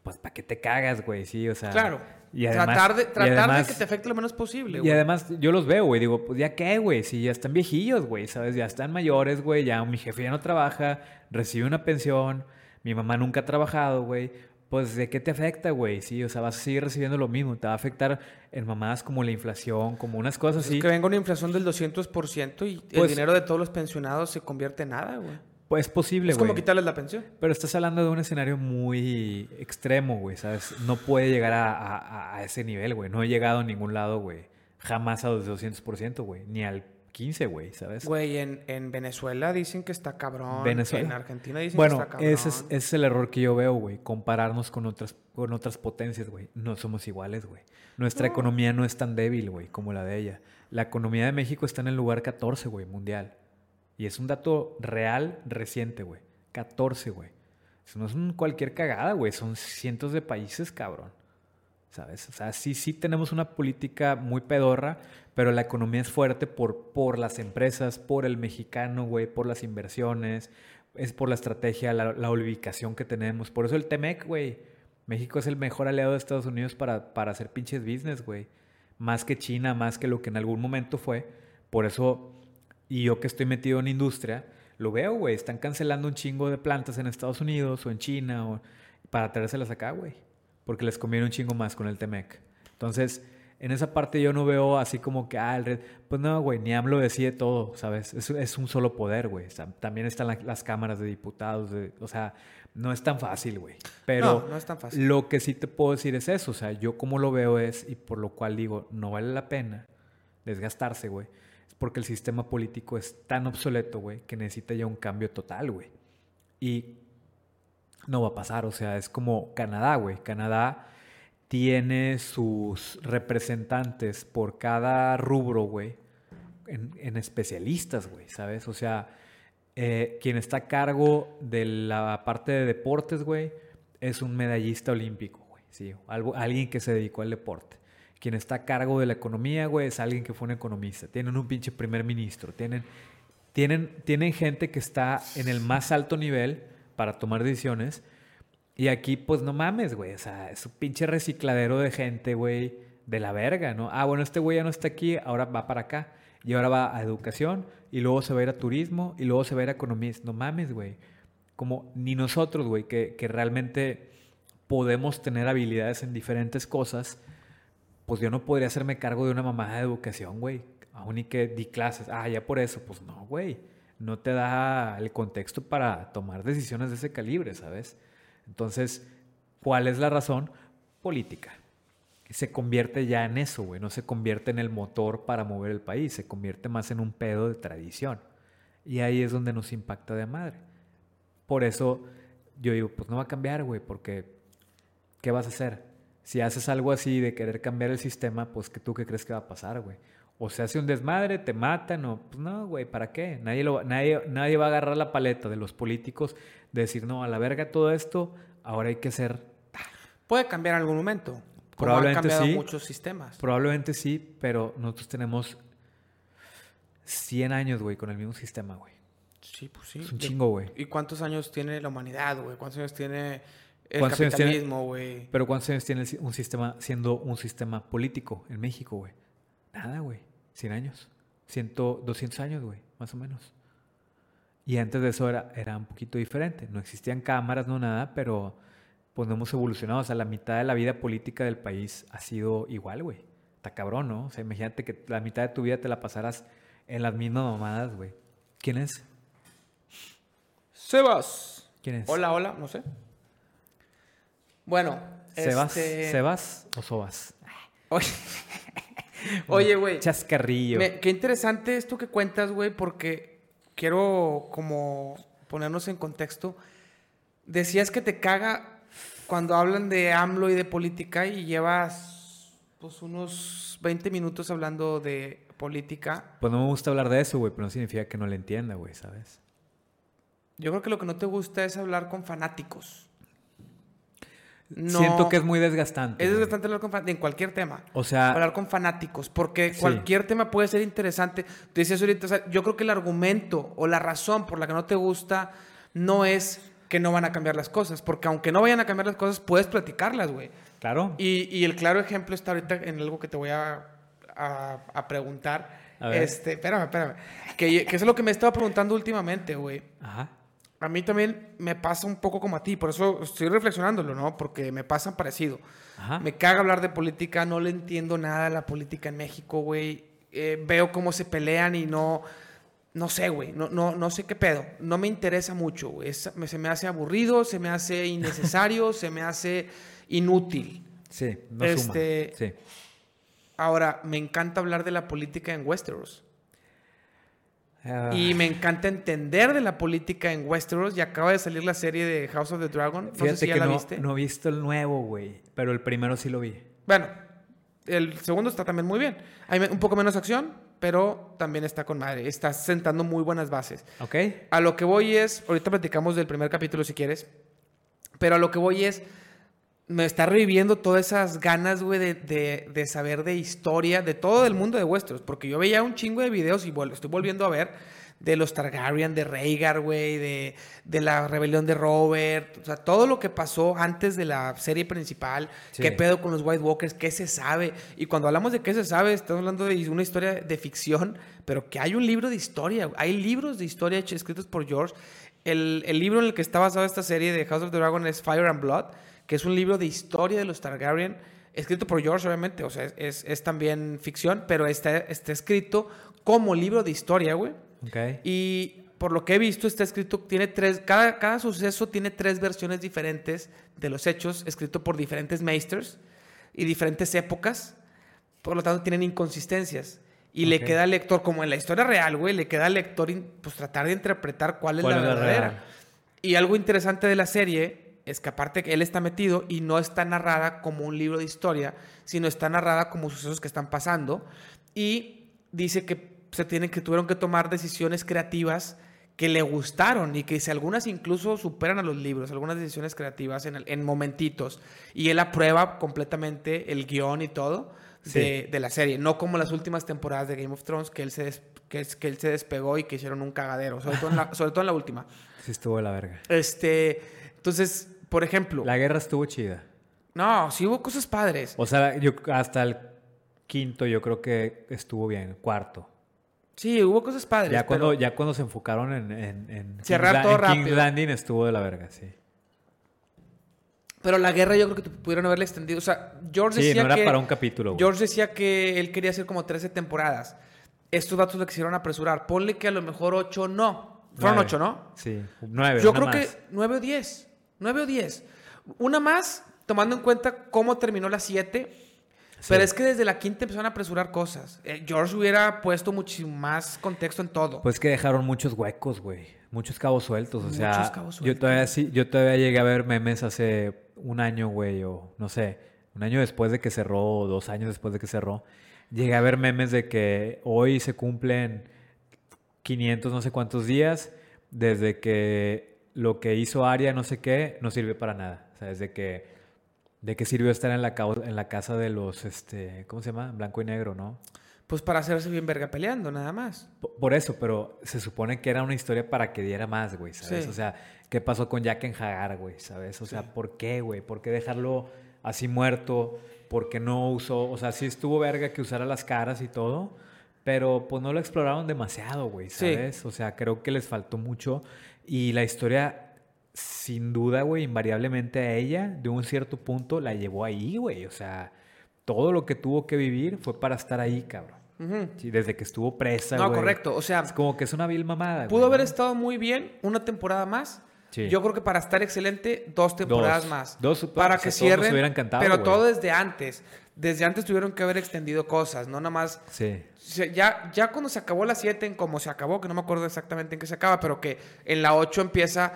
pues, ¿para qué te cagas, güey? Sí, o sea. Claro. Y además, tratar de, y tratar además- de que te afecte lo menos posible, y güey. además, yo los veo, güey. Digo, pues ya qué, güey. Si ya están viejillos, güey, ¿sabes? Ya están mayores, güey. Ya mi jefe ya no trabaja, recibe una pensión. Mi mamá nunca ha trabajado, güey. Pues, ¿de qué te afecta, güey? Sí, o sea, vas a seguir recibiendo lo mismo. Te va a afectar en mamadas como la inflación, como unas cosas así. Es que venga una inflación del 200% y el Pues- dinero de todos los pensionados se convierte en nada, güey. Pues es posible, Es güey. como quitarles la pensión. Pero estás hablando de un escenario muy extremo, güey, ¿sabes? No puede llegar a, a- a ese nivel, güey. No he llegado a ningún lado, güey. Jamás a los 200%, güey. Ni al 15, güey, ¿sabes? Güey, en, en Venezuela dicen que está cabrón. Venezuela. En Argentina dicen Bueno, que está cabrón. ese es, ese es el error que yo veo, güey. Compararnos con otras, con otras potencias, güey. No somos iguales, güey. Nuestra economía no es tan débil, güey, como la de ella. La economía de México está en el lugar 14, güey, mundial. Y es un dato real reciente, güey. 14, güey. Eso no es cualquier cagada, güey. Son cientos de países, cabrón. ¿Sabes? O sea, sí, sí tenemos una política muy pedorra, pero la economía es fuerte por, por las empresas, por el mexicano, güey, por las inversiones, es por la estrategia, la, la ubicación que tenemos. Por eso el TEMEC, güey. México es el mejor aliado de Estados Unidos para, para hacer pinches business, güey. Más que China, más que lo que en algún momento fue. Por eso, y yo que estoy metido en industria, lo veo, güey. Están cancelando un chingo de plantas en Estados Unidos o en China o, para traérselas acá, güey. Porque les conviene un chingo más con el Temec. Entonces, en esa parte yo no veo así como que, ah, el red. Pues no, güey, ni AMLO decide todo, ¿sabes? Es, es un solo poder, güey. O sea, también están la- las cámaras de diputados, de- o sea, no es tan fácil, güey. Pero No, no es tan fácil. lo que sí te puedo decir es eso, o sea, yo como lo veo es, y por lo cual digo, no vale la pena desgastarse, güey. Porque el sistema político es tan obsoleto, güey, que necesita ya un cambio total, güey. Y no va a pasar, o sea, es como Canadá, güey. Canadá tiene sus representantes por cada rubro, güey, en, especialistas, güey, ¿sabes? O sea, eh, quien está a cargo de la parte de deportes, güey, es un medallista olímpico, güey, sí, alguien que se dedicó al deporte. Quien está a cargo de la economía, güey, es alguien que fue un economista. Tienen un pinche primer ministro, tienen, tienen, tienen gente que está en el más alto nivel para tomar decisiones. Y aquí, pues no mames, güey. O sea, es un pinche recicladero de gente, güey, de la verga, ¿no? Ah, bueno, este güey ya no está aquí, ahora va para acá. Y ahora va a educación, y luego se va a ir a turismo, y luego se va a ir a economía. No mames, güey. Como ni nosotros, güey, que, que realmente podemos tener habilidades en diferentes cosas, pues yo no podría hacerme cargo de una mamada de educación, güey. Aún y que di clases. Ah, ya por eso. Pues no, güey. No te da el contexto para tomar decisiones de ese calibre, ¿sabes? Entonces, ¿cuál es la razón? Política. Se convierte ya en eso, güey. No se convierte en el motor para mover el país. Se convierte más en un pedo de tradición. Y ahí es donde nos impacta de madre. Por eso yo digo, pues no va a cambiar, güey, porque ¿qué vas a hacer? Si haces algo así de querer cambiar el sistema, pues que tú qué crees que va a pasar, güey. O se hace un desmadre, te matan, o pues no, güey, ¿para qué? Nadie, lo, nadie, nadie va a agarrar la paleta de los políticos de decir, no, a la verga todo esto, ahora hay que hacer. Puede cambiar en algún momento. Probablemente han cambiado sí. muchos sistemas. Probablemente sí, pero nosotros tenemos 100 años, güey, con el mismo sistema, güey. Sí, pues sí. Es un chingo, güey. ¿Y cuántos años tiene la humanidad, güey? ¿Cuántos años tiene el ¿Cuántos años tiene- capitalismo, güey? Pero ¿cuántos años tiene un sistema siendo un sistema político en México, güey? Nada, güey. 100 años. 100, 200 años, güey, más o menos. Y antes de eso era, era un poquito diferente. No existían cámaras, no nada, pero pues no hemos evolucionado. O sea, la mitad de la vida política del país ha sido igual, güey. Está cabrón, ¿no? O sea, imagínate que la mitad de tu vida te la pasaras en las mismas mamadas, güey. ¿Quién es? Sebas. ¿Quién es? Hola, hola, no sé. Bueno, ¿Sebas? este- ¿Sebas o Sobas? Oye, Oye, güey. Chascarrillo. Me- qué interesante esto que cuentas, güey, porque quiero como ponernos en contexto. Decías que te caga cuando hablan de AMLO y de política y llevas pues unos 20 minutos hablando de política. Pues no me gusta hablar de eso, güey, pero no significa que no le entienda, güey, ¿sabes? Yo creo que lo que no te gusta es hablar con fanáticos. No- Siento que es muy desgastante. Es desgastante hablar con fan- en cualquier tema. O sea, hablar con fanáticos, porque Sí. cualquier tema puede ser interesante. Te decías ahorita, o sea, yo creo que el argumento o la razón por la que no te gusta no es que no van a cambiar las cosas, porque aunque no vayan a cambiar las cosas, puedes platicarlas, güey. claro. Y, y el claro ejemplo está ahorita en algo que te voy a, a- a preguntar. A ver. Este, espérame, espérame. Que, que eso es lo que me estaba preguntando últimamente, güey. Ajá. A mí también me pasa un poco como a ti, por eso estoy reflexionándolo, ¿no? Porque me pasa parecido. Ajá. Me caga hablar de política, no le entiendo nada a la política en México, güey. Eh, veo cómo se pelean y no... no sé, güey, no, no, no sé qué pedo. No me interesa mucho, güey. Se me hace aburrido, se me hace innecesario, se me hace inútil. Sí, no Este- suma. Sí. Ahora, me encanta hablar de la política en Westeros. Ah, Y me encanta entender de la política en Westeros. Y acaba de salir la serie de House of the Dragon. No sé si ya que la no, viste. no he visto el nuevo, güey. Pero el primero sí lo vi. Bueno, el segundo está también muy bien. Hay un poco menos acción, pero también está con madre. Está sentando muy buenas bases. ¿Ok? A lo que voy es, ahorita platicamos del primer capítulo si quieres, pero a lo que voy es, me está reviviendo todas esas ganas, güey, de, de- de saber de historia, de todo el mundo de Westeros, porque yo veía un chingo de videos y vol- estoy volviendo a ver de los Targaryen, de Rhaegar, güey, de, de la rebelión de Robert, o sea, todo lo que pasó antes de la serie principal, Sí. qué pedo con los White Walkers, qué se sabe, y cuando hablamos de qué se sabe, estamos hablando de una historia de ficción, pero que hay un libro de historia, hay libros de historia escritos por George. El, el libro en el que está basada esta serie de House of the Dragon es Fire and Blood, que es un libro de historia de los Targaryen, escrito por George, obviamente, o sea, es, es- también ficción, pero está, está escrito como libro de historia, güey. Ok. Y por lo que he visto, está escrito, tiene tres, cada, cada suceso tiene tres versiones diferentes de los hechos, escrito por diferentes meisters y diferentes épocas. Por lo tanto, tienen inconsistencias. Y le Ok. queda al lector, como en la historia real, güey, le queda al lector pues, tratar de interpretar cuál es ¿Cuál la es la verdadera. real? Y algo interesante de la serie es que aparte que él está metido y no está narrada como un libro de historia, sino está narrada como sucesos que están pasando. Y dice que se tienen que tuvieron que tomar decisiones creativas que le gustaron y que si algunas incluso superan a los libros, algunas decisiones creativas en, el- en momentitos. Y él aprueba completamente el guion y todo de, de la serie, no como las últimas temporadas de Game of Thrones que él se, des- que, es- que él se despegó y que hicieron un cagadero, sobre todo en la, sobre todo en la última. Sí estuvo de la verga. Este, entonces, por ejemplo, La guerra estuvo chida. no, sí hubo cosas padres. O sea, yo hasta el quinto yo creo que estuvo bien. Cuarto. Sí, hubo cosas padres. Ya cuando, pero- ya cuando se enfocaron en, en, en Cerrar King's todo en rápido. Landing estuvo de la verga, sí. Pero la guerra yo creo que pudieron haberle extendido. O sea, George Sí, decía no era que... para un capítulo. güey. George decía que él quería hacer como 13 temporadas. Estos datos le quisieron apresurar. Ponle que a lo mejor 8 no. Fueron Nueve. 8, ¿no? Sí, nueve. Yo una creo más. que 9 o 10. 9 o 10. Una más, tomando en cuenta cómo terminó la 7. Pero Sí. es que desde la quinta empezaron a apresurar cosas. Eh, George hubiera puesto muchísimo más contexto en todo. Pues que dejaron muchos huecos, güey. Muchos cabos sueltos. O Muchos sea, cabos yo sueltos. todavía sí, yo todavía llegué a ver memes hace un año, güey, o no sé, un año después de que cerró, o dos años después de que cerró. Llegué a ver memes de que hoy se cumplen 500 no sé cuántos días desde que lo que hizo Aria no sé qué no sirvió para nada. O sea, desde que de qué sirvió estar en la, en la casa de los, este, ¿cómo se llama? Blanco y negro, ¿no? Pues para hacerse bien verga peleando, nada más. Por eso, pero se supone que era una historia para que diera más, güey, ¿sabes? Sí. O sea, ¿qué pasó con Jack en Hagar, güey, ¿sabes? O sea, ¿por qué, güey? ¿Por qué dejarlo así muerto? ¿Por qué no usó? O sea, sí estuvo verga que usara las caras y todo, pero pues no lo exploraron demasiado, güey, Sí. ¿sabes? O sea, creo que les faltó mucho y la historia, sin duda, güey, invariablemente a ella, de un cierto punto, la llevó ahí, güey. O sea, todo lo que tuvo que vivir fue para estar ahí, cabrón. Sí, desde que estuvo presa, No, güey. correcto. O sea, Es como que es una vil mamada. pudo haber ¿no? estado muy bien una temporada más. Sí. Yo creo que para estar excelente, dos temporadas Dos. más. Dos, para o sea, que nos cierren. hubiera encantado, pero todo desde antes. Desde antes tuvieron que haber extendido cosas, no nada más. Sí. Ya, ya cuando se acabó la 7, en cómo se acabó, que no me acuerdo exactamente en qué se acaba, pero que en la 8 empieza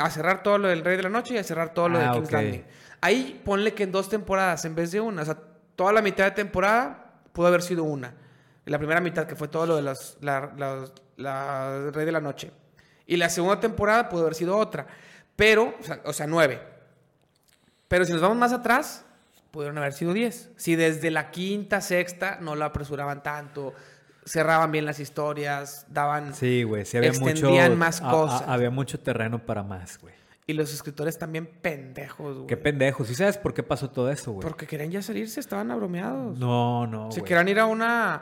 a cerrar todo lo del Rey de la Noche y a cerrar todo lo Ah, de King's ok. Landing. Ahí ponle que en dos temporadas en vez de una. O sea, toda la mitad de temporada pudo haber sido una. La primera mitad, que fue todo lo de los, la, la- la Rey de la Noche. Y la segunda temporada pudo haber sido otra. Pero, o sea, o sea, nueve. Pero si nos vamos más atrás, pudieron haber sido diez. Si desde la quinta, sexta no la apresuraban tanto, cerraban bien las historias, daban... Sí, güey. Sí había mucho. Extendían más a- a- cosas. había mucho terreno para más, güey. Y los escritores también pendejos, güey. Qué pendejos. ¿Y sabes por qué pasó todo eso, güey? Porque querían ya salirse, estaban abromeados. No, no, Se güey. querían ir a una...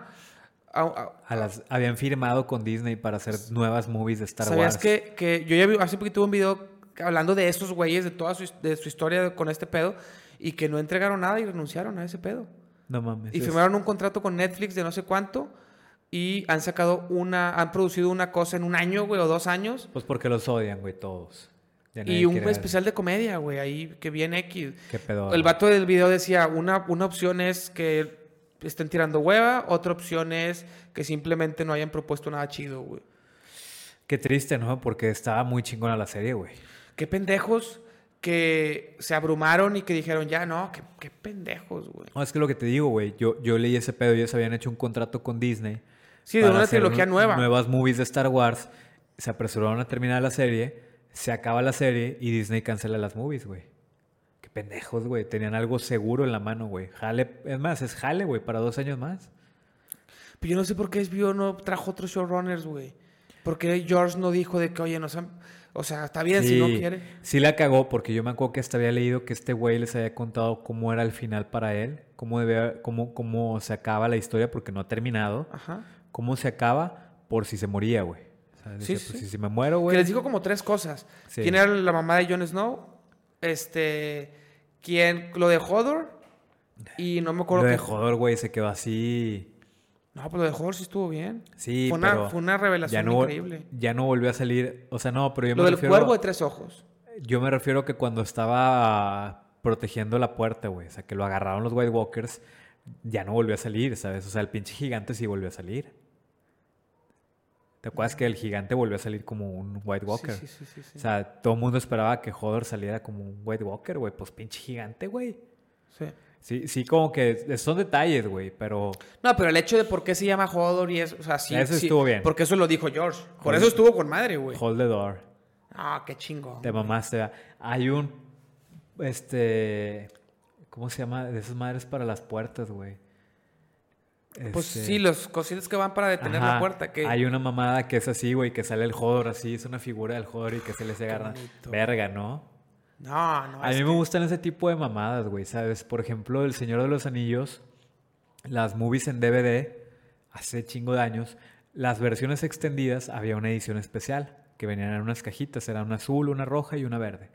a- a- A las, habían firmado con Disney para hacer nuevas movies de Star ¿Sabías Wars. que, que yo ya vi, hace poquito tuve un video hablando de estos güeyes, de toda su, de su historia con este pedo, y que no entregaron nada y renunciaron a ese pedo. No mames. Y es- firmaron un contrato con Netflix de no sé cuánto, y han sacado una, han producido una cosa en un año, güey, o dos años. Pues porque los odian, güey, todos. Y un especial de comedia, güey, ahí que viene X. ¿Qué pedo? El vato del video decía, una, una opción es que estén tirando hueva, otra opción es que simplemente no hayan propuesto nada chido, güey. Qué triste, ¿no? Porque estaba muy chingona la serie, güey. Qué pendejos que se abrumaron y que dijeron, ya no, qué, qué pendejos, güey. No, es que lo que te digo, güey. Yo, yo leí ese pedo. Ellos habían hecho un contrato con Disney. Sí, de una trilogía nu- nueva. Nuevas movies de Star Wars. Se apresuraron a terminar la serie. Se acaba la serie y Disney cancela las movies, güey. Qué pendejos, güey. Tenían algo seguro en la mano, güey. Jale, es más, es jale, güey, para dos años más. Pero yo no sé por qué HBO no trajo otros showrunners, güey. Porque George no dijo de que, oye, no sean- O sea, está bien si no quiere. sí la cagó porque yo me acuerdo que hasta había leído que este güey les había contado cómo era el final para él, cómo, debía, cómo, cómo se acaba la historia porque no ha terminado, Ajá. cómo se acaba por si se moría, güey. O sea, Sí, decía, sí. pues, si, si me muero, güey. Que les dijo como tres cosas. ¿Quién era la mamá de Jon Snow? Este. ¿Quién? Lo de Hodor. Y no me Lo acuerdo de qué. Hodor, güey, se quedó así. No, pero lo de Hodor sí estuvo bien. Sí, fue, una, pero fue una revelación ya no, increíble. ya no volvió a salir. O sea, no, pero yo Lo me del refiero. cuervo de tres ojos. Yo me refiero que cuando estaba protegiendo la puerta, güey. O sea, que lo agarraron los White Walkers, ya no volvió a salir, ¿sabes? O sea, el pinche gigante sí volvió a salir. ¿Te acuerdas que el gigante volvió a salir como un White Walker? Sí, sí, sí, sí, sí. O sea, todo el mundo esperaba que Hodor saliera como un White Walker, güey. Pues pinche gigante, güey. Sí. Sí, sí, como que son detalles, güey, pero... No, pero el hecho de por qué se llama Hodor y eso, o sea, sí. Eso sí, estuvo bien. Porque eso lo dijo George. Por Hold- eso estuvo con madre, güey. Hold the door. Ah, qué chingo. Te mamaste. Hay un. Este. ¿Cómo se llama? De esas madres para las puertas, güey. Pues Este, sí, los cositos que van para detener la puerta. Que... Hay una mamada que es así, güey, que sale el Hodor así, es una figura del Hodor y que se les agarra. Verga, ¿no? No, no. A mí que- me gustan ese tipo de mamadas, güey, ¿sabes? Por ejemplo, El Señor de los Anillos, las movies en DVD, hace chingo de años, las versiones extendidas había una edición especial, que venían en unas cajitas, era una azul, una roja y una verde.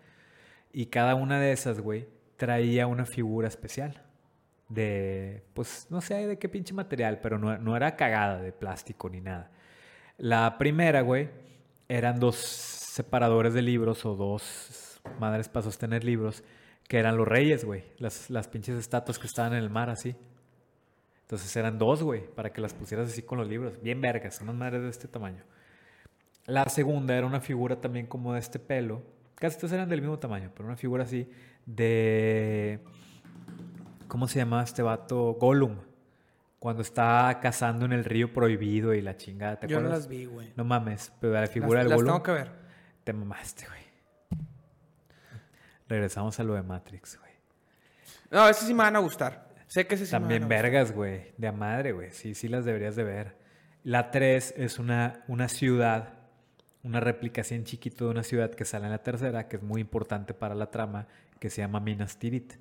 Y cada una de esas, güey, traía una figura especial. De, pues, no sé de qué pinche material, pero no, no era cagada de plástico ni nada. La primera, güey, eran dos separadores de libros o dos madres para sostener libros, que eran los reyes, güey. Las, las pinches estatuas que estaban en el mar así. Entonces eran dos, güey, para que las pusieras así con los libros. Bien vergas, unas madres de este tamaño. La segunda era una figura también como de este pelo. Casi todas eran del mismo tamaño, pero una figura así de... ¿Cómo se llama este vato? Gollum. Cuando está cazando en el río prohibido y la chingada. ¿Te Yo no acuerdas? las vi, güey. No mames, pero la figura Las, del las Gollum. tengo que ver. Te mamaste, güey. Regresamos a lo de Matrix, güey. No, esas sí me van a gustar. Sé que esas sí También me van a vergas, güey. De a madre, güey. Sí, sí las deberías de ver. La 3 es una, una ciudad, una en chiquito de una ciudad que sale en la tercera, que es muy importante para la trama, que se llama Minas Tirith.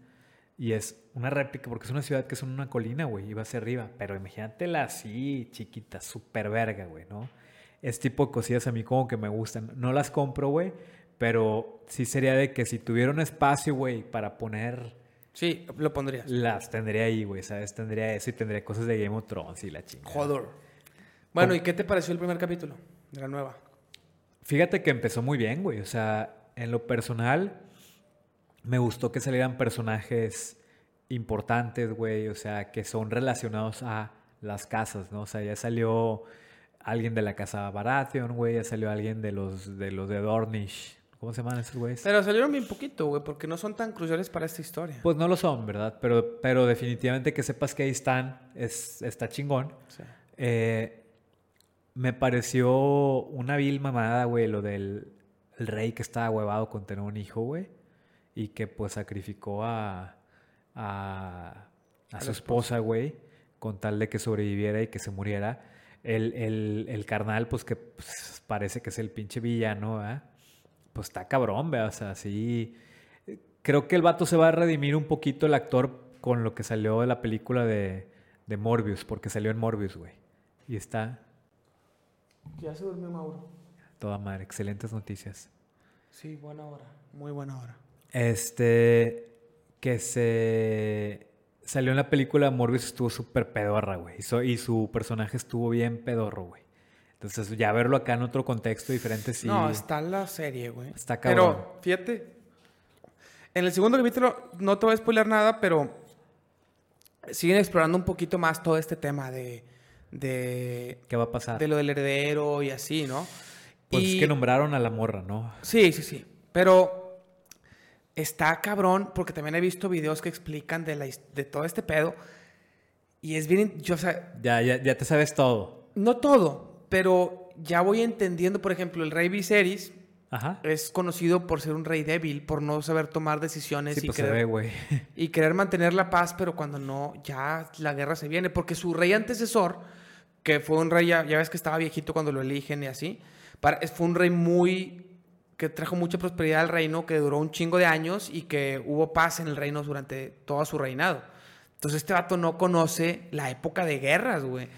Y es una réplica, porque es una ciudad que es en una colina, güey, y va hacia arriba. Pero imagínatela así, chiquita, súper verga, güey, ¿no? Es tipo de cosillas a mí como que me gustan. No las compro, güey, pero sí sería de que si tuviera un espacio, güey, para poner Sí, lo pondrías. las tendría ahí, güey, ¿sabes? Tendría eso y tendría cosas de Game of Thrones y la chingada. Hodor. Bueno. ¿y qué te pareció el primer capítulo de la nueva? Fíjate que empezó muy bien, güey. O sea, en lo personal, me gustó que salieran personajes importantes, güey. O sea, que son relacionados a las casas, ¿no? O sea, ya salió alguien de la casa Baratheon, güey. Ya salió alguien de los de los de Dornish. ¿Cómo se llaman esos güeyes? Pero salieron bien poquito, güey, porque no son tan cruciales para esta historia. Pues no lo son, ¿verdad? Pero, pero definitivamente que sepas que ahí están, es, está chingón. Sí. Eh, me pareció una vil mamada, güey, lo del el rey que estaba huevado con tener un hijo, güey. Y que pues sacrificó a, a, a su esposa, güey, con tal de que sobreviviera y que se muriera. El, el, el carnal, pues que pues, parece que es el pinche villano, ¿verdad? Pues está cabrón, ¿verdad? O sea, sí. Creo que el vato se va a redimir un poquito el actor con lo que salió de la película de, de Morbius, porque salió en Morbius, güey. Y está Ya se durmió Mauro. toda madre. Excelentes noticias. Sí, buena hora. Muy buena hora. Este. Que se. salió en la película Morbius estuvo súper pedorra, güey. Y su personaje estuvo bien pedorro, güey. Entonces, ya verlo acá en otro contexto diferente, sí. No, está en la serie, güey. Está cabrón. Pero, fíjate. En el segundo capítulo, no te voy a spoiler nada, pero siguen explorando un poquito más todo este tema de. de, ¿Qué va a pasar? de lo del heredero y así, ¿no? Pues y, es que nombraron a la morra, ¿no? Sí, sí, sí. Pero está cabrón porque también he visto videos que explican de, la, de todo este pedo. Y es bien. Yo, o sea, Ya, ya, ya te sabes todo. no todo, pero ya voy entendiendo, por ejemplo, el rey Viserys Ajá. es conocido por ser un rey débil, por no saber tomar decisiones Sí, y, pues querer, ve, y querer mantener la paz, pero cuando no, ya la guerra se viene. Porque su rey antecesor, que fue un rey, ya, ya ves que estaba viejito cuando lo eligen y así, para- fue un rey muy que trajo mucha prosperidad al reino, que duró un chingo de años y que hubo paz en el reino durante todo su reinado. Entonces este vato no conoce la época de guerras, güey.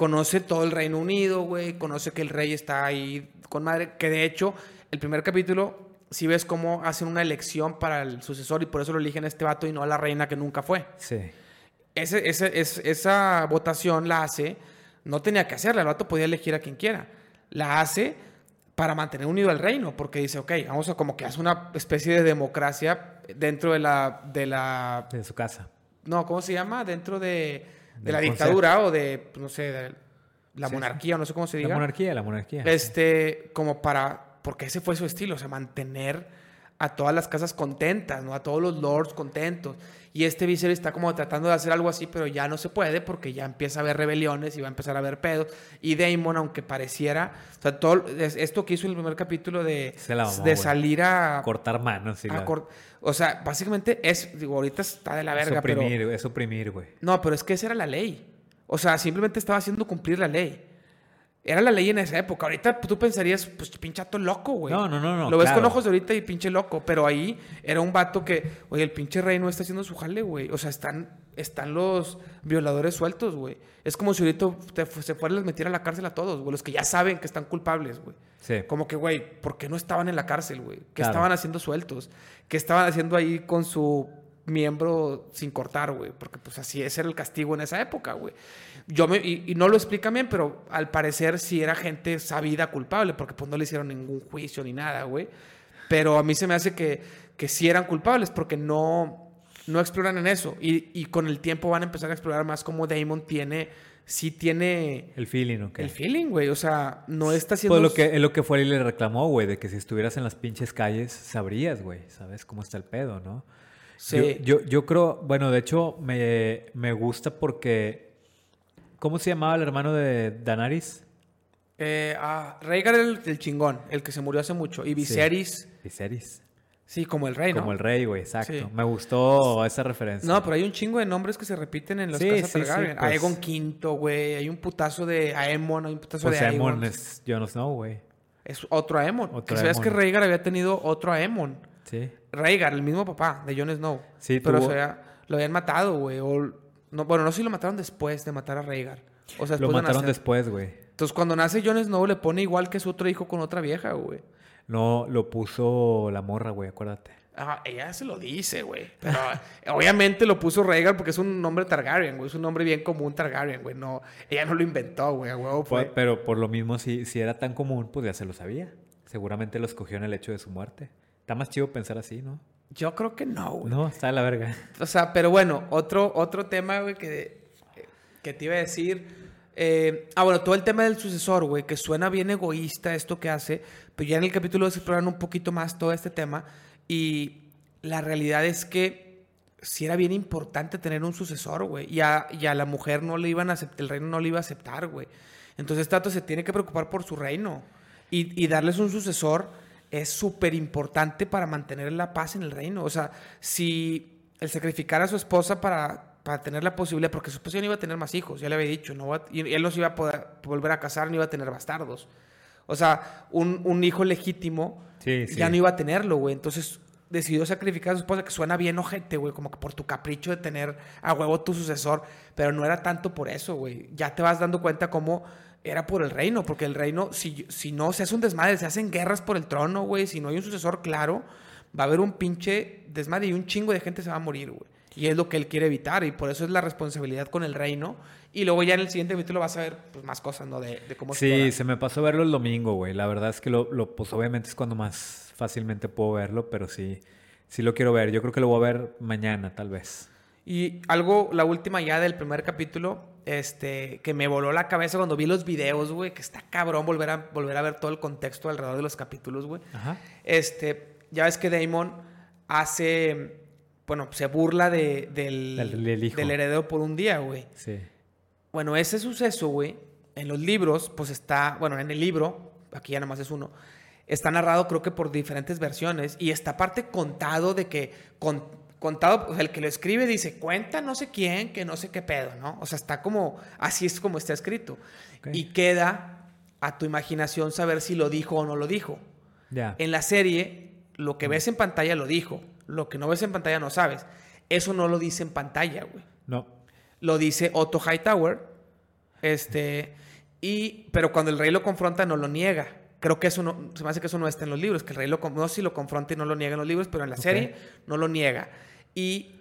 Conoce todo el Reino Unido, güey. Conoce que el rey está ahí con madre. Que de hecho, el primer capítulo, si ves cómo hacen una elección para el sucesor y por eso lo eligen a este vato y no a la reina que nunca fue. Sí. Ese, ese- es- esa votación la hace, no tenía que hacerla, el vato podía elegir a quien quiera. La hace para mantener unido al reino, porque dice, ok, vamos a como que hace una especie de democracia dentro de la, de la De su casa. no, ¿cómo se llama? Dentro de, de la dictadura o de, pues, no sé, de la Sí, monarquía o no sé cómo se diga. La monarquía, la monarquía. Este, como para, porque ese fue su estilo, o sea, mantener a todas las casas contentas, ¿no? A todos los lords contentos. Y este Viserys está como tratando de hacer algo así, pero ya no se puede porque ya empieza a haber rebeliones y va a empezar a haber pedos. Y Daemon, aunque pareciera, o sea, todo es- esto que hizo en el primer capítulo de, Se la mamó, de salir a, Cortar manos. y a la- o sea, básicamente es, digo, ahorita está de la es verga, pero oprimir, es oprimir, güey. no, pero es que esa era la ley. O sea, simplemente estaba haciendo cumplir la ley. Era la ley en esa época. Ahorita tú pensarías, pues pinchato loco, güey. No, no, no, no, Lo ves con ojos de ahorita y pinche loco. Pero ahí era un vato que, oye, el pinche rey no está haciendo su jale, güey. O sea, están, están los violadores sueltos, güey. Es como si ahorita te se fuera y les metiera a la cárcel a todos, güey. Los que ya saben que están culpables, güey. Sí. Como que, güey, ¿por qué no estaban en la cárcel, güey? ¿Qué Claro. estaban haciendo sueltos? ¿Qué estaban haciendo ahí con su miembro sin cortar, güey? Porque pues así era el castigo en esa época, güey. Yo me, y, y no lo explican bien, pero al parecer sí era gente sabida culpable, porque pues no le hicieron ningún juicio ni nada, güey. Pero a mí se me hace que, que sí eran culpables, porque no, no exploran en eso. Y, y con el tiempo van a empezar a explorar más cómo Damon tiene, sí tiene El feeling, ¿ok? el feeling, güey. O sea, no está haciendo... Pues lo que, lo que fue y le reclamó, güey, de que si estuvieras en las pinches calles sabrías, güey, sabes cómo está el pedo, ¿no? Sí. Yo, yo, yo creo, bueno, de hecho me, me gusta porque, ¿cómo se llamaba el hermano de Danaris? Eh, ah, Rhaegar era el, el chingón, el que se murió hace mucho. Y Viserys, Viserys. Sí, como el rey, ¿no? Como el rey, güey, exacto. Sí. Me gustó esa referencia. No, pero hay un chingo de nombres que se repiten en las Sí, casas sí, Targaryen. pues. Aegon V, güey. Hay un putazo de Aemon, hay un putazo pues de Aemon Aegon. es Jon Snow, güey. Es otro Aemon. Otro que sabías Aemon. que Rhaegar había tenido otro Aemon. Sí. Rhaegar, el mismo papá de Jon Snow. Sí, pero tuvo- o sea, lo habían matado, güey. o- No, bueno, no sé si lo mataron después de matar a Rhaegar. O sea, después Lo mataron después, güey. Entonces, cuando nace Jon Snow, le pone igual que su otro hijo con otra vieja, güey. No, lo puso la morra, güey, acuérdate. Ah, ella se lo dice, güey. Pero obviamente lo puso Rhaegar porque es un nombre Targaryen, güey. Es un nombre bien común Targaryen, güey. No, ella no lo inventó, güey. A huevo. Fue- Pero por lo mismo, si, si era tan común, pues ya se lo sabía. Seguramente lo escogió en el hecho de su muerte. Está más chido pensar así, ¿no? Yo creo que no, güey. No, está de la verga. O sea, pero bueno, otro, otro tema, güey, que, que te iba a decir. eh, ah, bueno, todo el tema del sucesor, güey, que suena bien egoísta esto que hace, pero ya en el capítulo se exploran un poquito más todo este tema. Y la realidad es que sí era bien importante tener un sucesor, güey. Y a, y a la mujer no le iban a aceptar, el reino no le iba a aceptar, güey. Entonces, Tato se tiene que preocupar por su reino. Y, y darles un sucesor es súper importante para mantener la paz en el reino. O sea, si el sacrificar a su esposa para, para tener la posibilidad, porque su esposa ya no iba a tener más hijos, ya le había dicho, no va- y él no se iba a poder volver a casar, ni iba a tener bastardos. O sea, un, un hijo legítimo Sí, sí. ya no iba a tenerlo, güey. Entonces decidió sacrificar a su esposa, que suena bien ojete, güey, como que por tu capricho de tener a huevo tu sucesor, pero no era tanto por eso, güey. Ya te vas dando cuenta cómo era por el reino, porque el reino, si, si no se hace un desmadre, se hacen guerras por el trono, güey, si no hay un sucesor claro, va a haber un pinche desmadre y un chingo de gente se va a morir, güey. Y es lo que él quiere evitar, y por eso es la responsabilidad con el reino. Y luego ya en el siguiente capítulo vas a ver pues, más cosas, ¿no? De, de cómo Sí, se me pasó verlo el domingo, güey. La verdad es que lo, lo, pues obviamente es cuando más fácilmente puedo verlo, pero sí, sí lo quiero ver. Yo creo que lo voy a ver mañana, tal vez. Y algo, la última ya del primer capítulo, este, que me voló la cabeza cuando vi los videos, güey, que está cabrón volver a, volver a ver todo el contexto alrededor de los capítulos, güey. Ajá. Este, ya ves que Damon hace, bueno, se burla de, del, Del- del hijo. del heredero por un día, güey. Sí. Bueno, ese suceso, güey, en los libros, pues está, bueno, en el libro, aquí ya nomás es uno, está narrado creo que por diferentes versiones y está aparte contado de que, con- contado, el que lo escribe dice, cuenta no sé quién, que no sé qué pedo, ¿no? O sea, está como, así es como está escrito. Y queda a tu imaginación saber si lo dijo o no lo dijo. Ya. En la serie, lo que ves en pantalla lo dijo, lo que no ves en pantalla no sabes. Eso no lo dice en pantalla, güey No. lo dice Otto Hightower. Este, y, pero cuando el rey lo confronta, no lo niega. Creo que eso no, se me hace que eso no está en los libros, que el rey lo, no sé si lo confronta y no lo niega en los libros, pero en la serie no lo niega. Y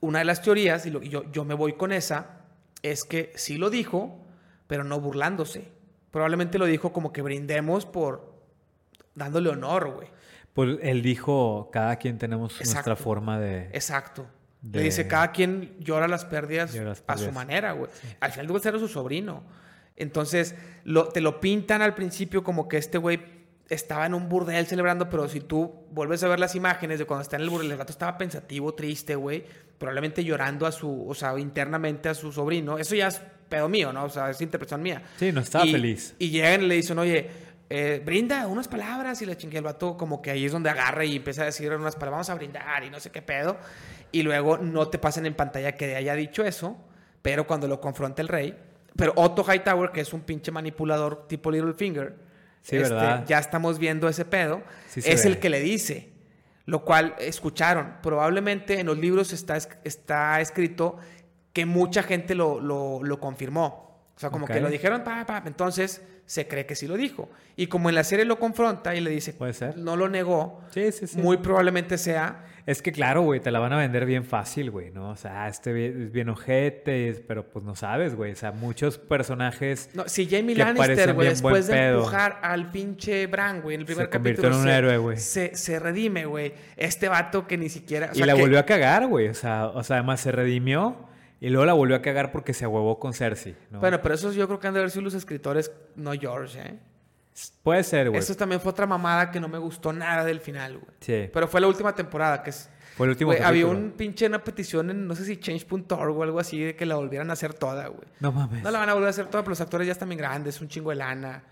una de las teorías, y lo- yo, yo me voy con esa, es que sí lo dijo, pero no burlándose. Probablemente lo dijo como que brindemos por dándole honor, güey. Pues él dijo, cada quien tenemos nuestra Exacto. forma de... Exacto. de- Le dice, cada quien llora las pérdidas Llora las a su manera, güey. Al final de cuentas era su sobrino. Entonces, lo, te lo pintan al principio como que este güey estaba en un burdel celebrando, pero si tú vuelves a ver las imágenes de cuando está en el burdel, el gato estaba pensativo, triste, güey, probablemente llorando a su, o sea, internamente a su sobrino. Eso ya es pedo mío, ¿no? O sea, es interpretación mía. Sí, no estaba Y- feliz. Y llegan y le dicen, oye, eh, brinda unas palabras y le chingue el vato como que ahí es donde agarra y empieza a decir unas palabras, vamos a brindar y no sé qué pedo. Y luego no te pasan en pantalla que haya dicho eso, pero cuando lo confronta el rey, pero Otto Hightower, que es un pinche manipulador tipo Littlefinger, Sí, este, ¿verdad? ya estamos viendo ese pedo, Sí es ve. el que le dice. Lo cual escucharon. Probablemente en los libros está, es- está escrito que mucha gente lo, lo, lo confirmó. O sea, como que lo dijeron, pa, pa, entonces se cree que sí lo dijo. Y como en la serie lo confronta y le dice, Puede ser. no lo negó, Sí, sí, sí. muy probablemente sea Es que claro, güey, te la van a vender bien fácil, güey, ¿no? O sea, este es bien ojete, pero pues no sabes, güey. O sea, muchos personajes No, si Jamie Lannister, güey, después de pedo. empujar al pinche Bran, güey, en el primer capítulo. en un se- héroe, güey. Se, se redime, güey. Este vato que ni siquiera. o y la que- volvió a cagar, güey. O sea, o sea, además se redimió y luego la volvió a cagar porque se ahuevó con Cersei, ¿no? Bueno, pero eso yo creo que han de haber sido los escritores, no George, ¿eh? Puede ser, güey. Eso también fue otra mamada que no me gustó nada del final, güey. Sí. Pero fue la última temporada, que es. Fue el último Güey, había un pinche una petición en, no sé si change.org o algo así, de que la volvieran a hacer toda, güey. No mames. No la van a volver a hacer toda, pero los actores ya están bien grandes, un chingo de lana.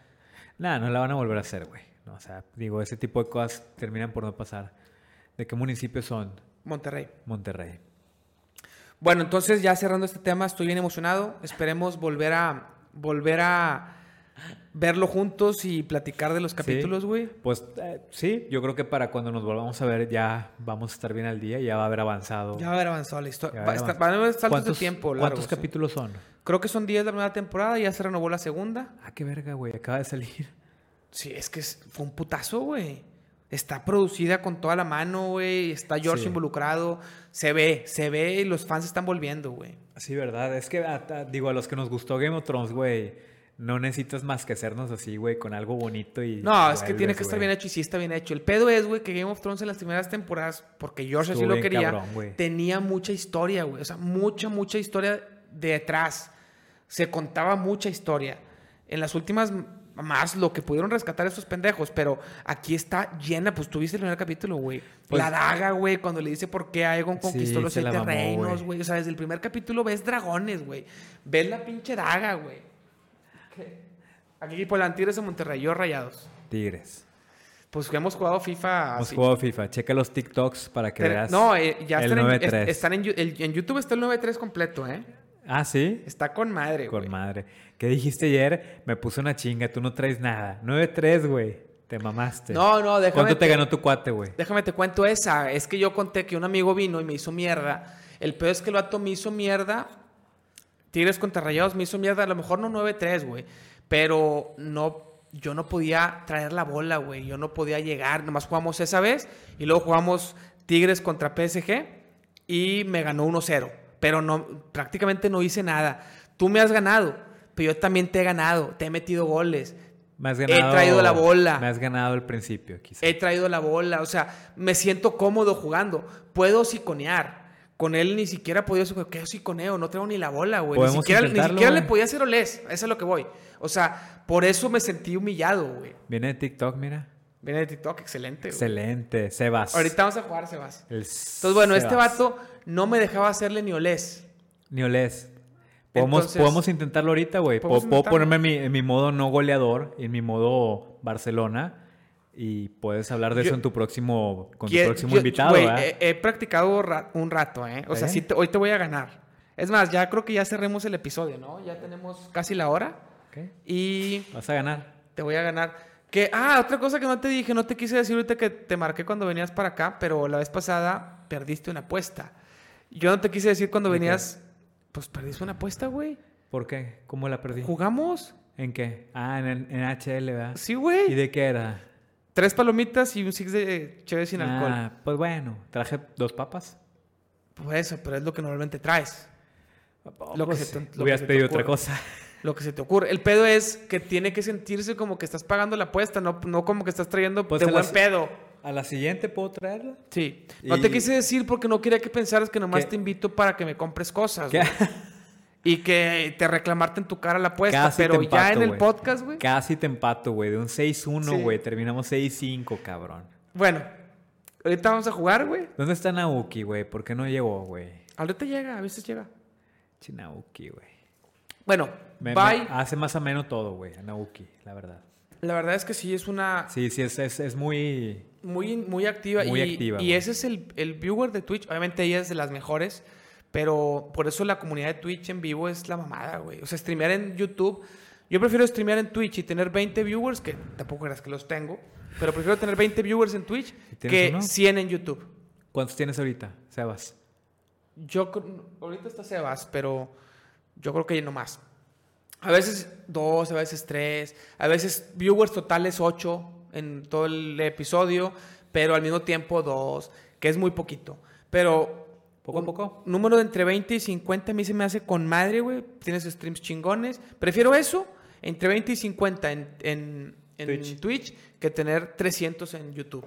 Nah, no la van a volver a hacer, güey. No, o sea, digo, ese tipo de cosas terminan por no pasar. ¿De qué municipios son? Monterrey. Monterrey. Bueno, entonces ya cerrando este tema, estoy bien emocionado. Esperemos volver a volver a verlo juntos y platicar de los capítulos, güey. Pues eh, sí, yo creo que para cuando nos volvamos a ver ya vamos a estar bien al día y ya va a haber avanzado. Ya va a haber avanzado la historia. va a haber está- avanzado. van a haber saltos de ¿Cuántos- tiempo ¿Cuántos largos, ¿eh? capítulos son? Creo que son 10 de la primera temporada, ya se renovó la segunda. Ah, qué verga, güey. Acaba de salir. Sí, es que fue un putazo, güey. Está producida con toda la mano, güey. Está George Sí. involucrado. Se ve, se ve y los fans están volviendo, güey. Sí, verdad. Es que, a- a- digo, a los que nos gustó Game of Thrones, güey, no necesitas más que hacernos así, güey, con algo bonito y... No, es que tiene que estar güey. bien hecho y sí está bien hecho. El pedo es, güey, que Game of Thrones en las primeras temporadas, porque George así lo quería, cabrón, tenía mucha historia, güey. O sea, mucha, mucha historia detrás. Se contaba mucha historia. En las últimas, más lo que pudieron rescatar estos pendejos, pero aquí está llena. Pues tuviste el primer capítulo, güey. Pues- la daga, güey, cuando le dice por qué Aegon conquistó Sí, los siete mamó, reinos, güey. O sea, desde el primer capítulo ves dragones, güey. Ves la pinche daga, güey. Aquí de Tigres de Monterrey, yo rayados. Tigres. Pues que hemos jugado FIFA. Hemos así. jugado FIFA. Checa los TikToks para que Pero- veas no, eh, ya el están, en, 9-3. es- están en, Yu- el- en YouTube está el 9-3 completo, ¿eh? Ah, ¿sí? Está con madre, güey. Con madre. ¿Qué dijiste ayer? Me puse una chinga. Tú no traes nada. 9-3, güey. Te mamaste. No, no, déjame. ¿Cuánto te ganó tu cuate, güey? Déjame te cuento esa. Es que yo conté que un amigo vino y me hizo mierda. El peor es que el vato me hizo mierda. Tigres contra Rayados me hizo mierda. A lo mejor no 9-3, güey. Pero no. Yo no podía traer la bola, güey. Yo no podía llegar. Nomás jugamos esa vez. Y luego jugamos Tigres contra PSG. y me ganó 1-0. Pero no, prácticamente no hice nada. Tú me has ganado, pero yo también te he ganado. Te he metido goles. Me has ganado, He traído la bola. Me has ganado al principio, quizá. He traído la bola. O sea, me siento cómodo jugando. Puedo siconear. Con él ni siquiera podía ser ¿Qué siconeo? No traigo ni la bola, güey. Ni siquiera, ni siquiera le podía hacer olés. Eso es lo que voy. O sea, por eso me sentí humillado, güey. Viene de TikTok, mira. Viene de TikTok, excelente, güey. Excelente. Sebas. Ahorita vamos a jugar, Sebas. El Entonces, bueno, este vato no me dejaba hacerle ni olés. Ni olés. Podemos, Entonces- podemos intentarlo ahorita, güey. Puedo, puedo ponerme en mi, en mi modo no goleador, en mi modo Barcelona. Y puedes hablar de Yo- eso en tu próximo, con tu próximo yo- invitado, güey, ¿verdad? he, he practicado ra- un rato, ¿eh? O sea, sí te- hoy te voy a ganar. Es más, ya creo que ya cerremos el episodio, ¿no? Ya tenemos casi la hora. Ok. Y Vas a ganar. te voy a ganar. Que, ah, otra cosa que no te dije, no te quise decir ahorita que te marqué cuando venías para acá, pero la vez pasada perdiste una apuesta. Yo no te quise decir cuando venías, pues perdiste una apuesta, güey. ¿Por qué? ¿Cómo la perdí? ¿Jugamos? ¿En qué? Ah, en, en HL, ¿verdad? Sí, ¿Y güey. de qué era? Tres palomitas y un six de chévere sin alcohol. Ah, pues bueno, traje dos papas. Pues eso, pero es lo que normalmente traes. Lo que Pues, se te- lo que hubieras te pedido otra cosa. Lo que se te ocurre. El pedo es que tiene que sentirse como que estás pagando la apuesta, no, no como que estás trayendo Pues de buen pedo. ¿A la siguiente puedo traerla? Sí. No te quise decir porque no quería que pensaras que nomás ¿Qué? te invito para que me compres cosas. Y que te reclamarte en tu cara la apuesta. Casi pero te ya empato, en el podcast, güey. Casi te empato, güey. De un 6-1, Sí. güey. Terminamos 6-5, cabrón. Bueno, ahorita vamos a jugar, güey. ¿Dónde está Nauki, güey? ¿Por qué no llegó, güey? Ahorita llega, a veces llega. Chinauki, güey. Bueno, Me- bye. me hace más ameno todo, güey, a Nauki, la verdad. La verdad es que sí, es una Sí, sí, es, es, es muy... muy, muy activa. Muy y, activa, y güey. ese es el, el viewer de Twitch. Obviamente ella es de las mejores. Pero por eso la comunidad de Twitch en vivo es la mamada, güey. O sea, streamear en YouTube. Yo prefiero streamear en Twitch y tener 20 viewers, que tampoco creas que los tengo. Pero prefiero tener 20 viewers en Twitch que uno? 100 en YouTube. ¿Cuántos tienes ahorita, Sebas? Yo ahorita está Sebas, pero yo creo que no más. A veces dos, a veces tres, a veces viewers totales ocho en todo el episodio, pero al mismo tiempo dos, que es muy poquito. Pero ¿Poco a poco? Número de entre 20 y 50 a mí se me hace con madre, güey. Tienes streams chingones. Prefiero eso, entre 20 y 50 en, en, en Twitch. Twitch, que tener 300 en YouTube.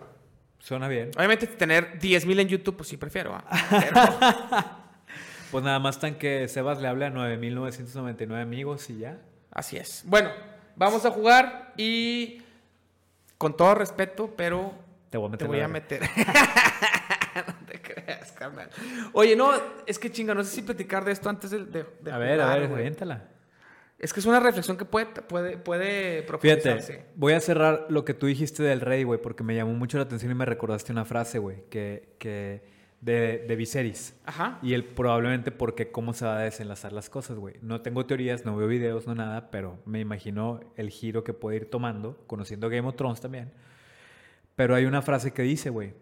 Suena bien. Obviamente tener 10.000 en YouTube, pues sí prefiero. ¿ah? Pero- Pues nada más tan que Sebas le hable a 9.999 amigos y ya. Así es. Bueno, vamos a jugar y con todo respeto, pero Te voy a te meter voy la a meter. no te creas, carnal. Oye, no, es que chinga, no sé si platicar de esto antes de, de- de A ver, a ver, güey. aviéntala. Es que es una reflexión que puede, puede, puede Fíjate, voy a cerrar lo que tú dijiste del rey, güey, porque me llamó mucho la atención y me recordaste una frase, güey, que, que de, de Viserys. Ajá. Y él probablemente porque cómo se va a desenlazar las cosas, güey. No tengo teorías, no veo videos, no nada, pero me imagino el giro que puede ir tomando, conociendo Game of Thrones también. Pero hay una frase que dice, güey,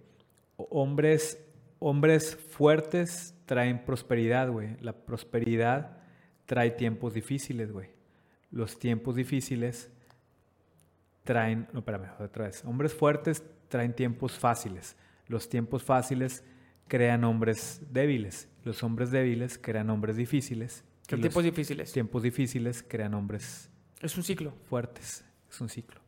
hombres, hombres fuertes traen prosperidad, güey. La prosperidad trae tiempos difíciles, güey. Los tiempos difíciles traen, no, espérame, otra vez. Hombres fuertes traen tiempos fáciles. Los tiempos fáciles crean hombres débiles. Los hombres débiles crean hombres difíciles. Los tiempos difíciles. tiempos difíciles crean hombres Es un ciclo. fuertes. Es un ciclo.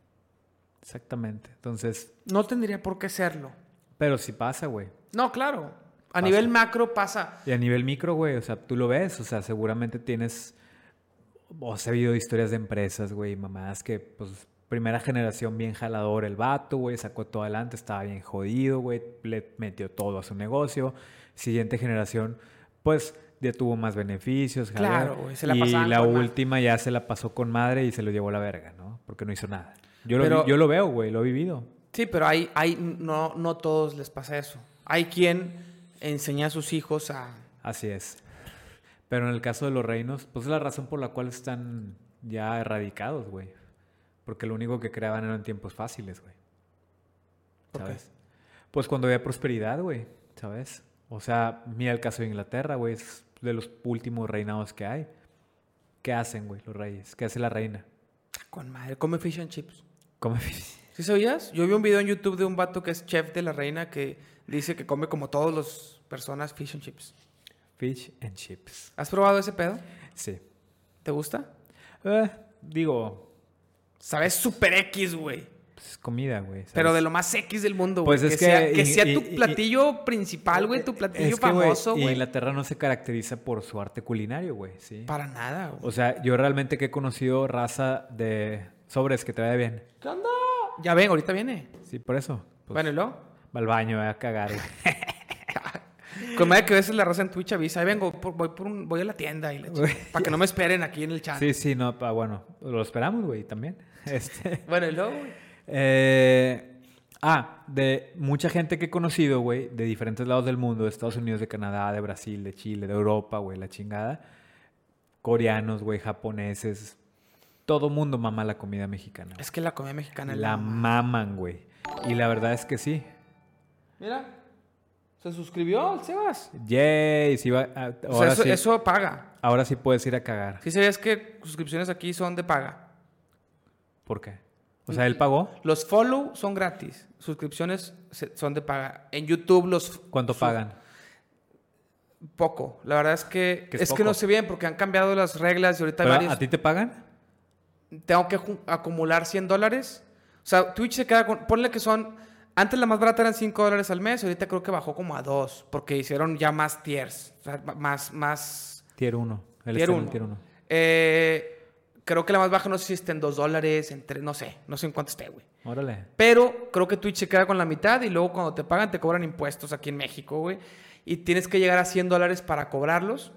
Exactamente. Entonces, No tendría por qué serlo. pero sí pasa, güey. No, claro. A Pasa. nivel macro pasa. Y a nivel micro, güey, o sea, tú lo ves, o sea, seguramente tienes, o has habido historias de empresas, güey, mamás que, pues, primera generación bien jalador el vato, güey, sacó todo adelante, estaba bien jodido, güey, le metió todo a su negocio. Siguiente generación, pues, ya tuvo más beneficios. Claro, güey, se la y la última ya se la pasó con madre y se lo llevó a la verga, ¿no? Porque no hizo nada. Yo, lo, Pero- yo lo veo, güey, lo he vivido. Sí, pero hay, hay, no, no todos les pasa eso. Hay quien enseña a sus hijos a... Así es. Pero en el caso de los reinos, pues es la razón por la cual están ya erradicados, güey. Porque lo único que creaban eran tiempos fáciles, güey. ¿Sabes? Pues cuando había prosperidad, güey, ¿sabes? O sea, mira el caso de Inglaterra, güey, es de los últimos reinados que hay. ¿Qué hacen, güey, los reyes? ¿Qué hace la reina? Con madre, come fish and chips. Come ¿Sí sabías? Yo vi un video en YouTube de un vato que es chef de la reina que dice que come como todos los personas fish and chips. Fish and chips. ¿Has probado ese pedo? Sí. ¿Te gusta? Eh, digo, Sabes super X, güey. pues comida, güey. Pero de lo más X del mundo, güey. Pues es que, sea, que- y- sea y- tu y- platillo principal, güey. Tu platillo Es que, güey, famoso, y güey. Inglaterra no se caracteriza por su arte culinario, güey, sí. Para nada, güey. O sea, yo realmente que he conocido raza de sobres que te vaya bien. ¿Qué onda? Ya ven, ahorita viene. Sí, por eso. Pues, bueno, ¿y luego? va al baño, va a cagar, güey. Con madre que a veces la raza en Twitch avisa, ahí vengo, por- voy, por un- voy a la tienda y para que no me esperen aquí en el chat. Sí, sí, no, pa- bueno, lo esperamos, güey, también. Este, Bueno, y luego, güey. eh, ah, de mucha gente que he conocido, güey, de diferentes lados del mundo, de Estados Unidos, de Canadá, de Brasil, de Chile, de Europa, güey, la chingada. Coreanos, güey, japoneses. Todo mundo mama la comida mexicana. güey. Es que la comida mexicana La maman, güey. Y la verdad es que sí. Mira, se suscribió el Sebas. Yay, sí va, ah, O sea, ahora, eso, sí, eso paga. ahora sí puedes ir a cagar. ¿Sí sabías que suscripciones aquí son de paga? ¿Por qué? O sea, él pagó. Los follow son gratis. Suscripciones son de paga. En YouTube los... ¿Cuánto pagan? Poco. La verdad es que... ¿Qué Es, es que no sé bien porque han cambiado las reglas y ahorita Pero, varios... ¿A ti te pagan? Tengo que acumular 100 dólares. O sea, Twitch se queda con... Ponle que son... Antes la más barata eran 5 dólares al mes. Ahorita creo que bajó como a 2. Porque hicieron ya más tiers. O sea, más... más Tier 1. Él Tier está en el uno. tier 1. eh, creo que la más baja no sé si está en 2 dólares, en 3, no sé. No sé en cuánto esté, güey. Órale. Pero creo que Twitch se queda con la mitad y luego cuando te pagan te cobran impuestos aquí en México, güey. Y tienes que llegar a 100 dólares para cobrarlos.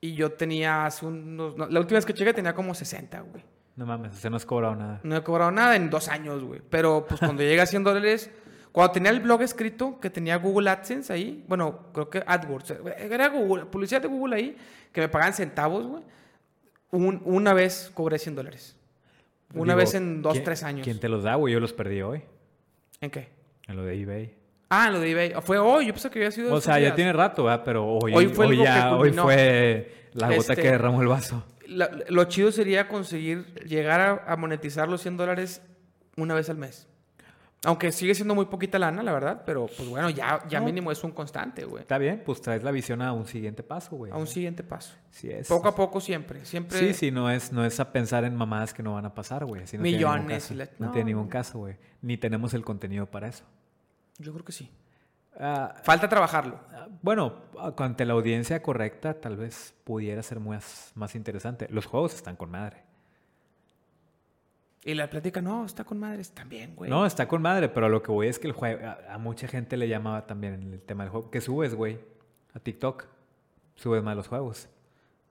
Y yo tenía hace unos... no, la última vez que llegué tenía como 60, güey. No mames, se no has cobrado nada. No he cobrado nada en dos años, güey. Pero pues cuando llegué a 100 dólares... Cuando tenía el blog escrito, que tenía Google AdSense ahí, bueno, creo que AdWords, eh, era Google, publicidad de Google ahí, que me pagaban centavos, güey. Un- una vez cobré 100 dólares. Una Digo, vez en dos, ¿quién- tres años. ¿Quién te los da, güey? Yo los perdí hoy. ¿En qué? En lo de eBay. Ah, lo de eBay. Fue hoy, yo pensé que había sido. O sea, ya tiene rato, ¿verdad? Pero hoy, Hoy hoy, fue que ya, hoy fue la gota Este- que derramó el vaso. La- lo chido sería conseguir llegar a, a monetizar los 100 dólares una vez al mes. Aunque sigue siendo muy poquita lana, la verdad, pero pues bueno, ya, ya No. mínimo es un constante, güey. Está bien, pues traes la visión a un siguiente paso, güey. A un siguiente paso. Sí es. Poco a poco siempre, siempre. Sí, sí, no es, no es a pensar en mamadas que no van a pasar, güey. No tiene Millones y la- No, no. tiene ningún caso, güey. Ni tenemos el contenido para eso. Yo creo que sí. Ah, Falta trabajarlo. ah, bueno, ante la audiencia correcta, tal vez pudiera ser más, más interesante. Los juegos están con madre. Y la plática, no, está con madres también, güey. No, está con madre, pero lo que voy es que el juego, a, a mucha gente le llama también el tema del juego. ¿Qué subes, güey? A TikTok. Subes más los juegos.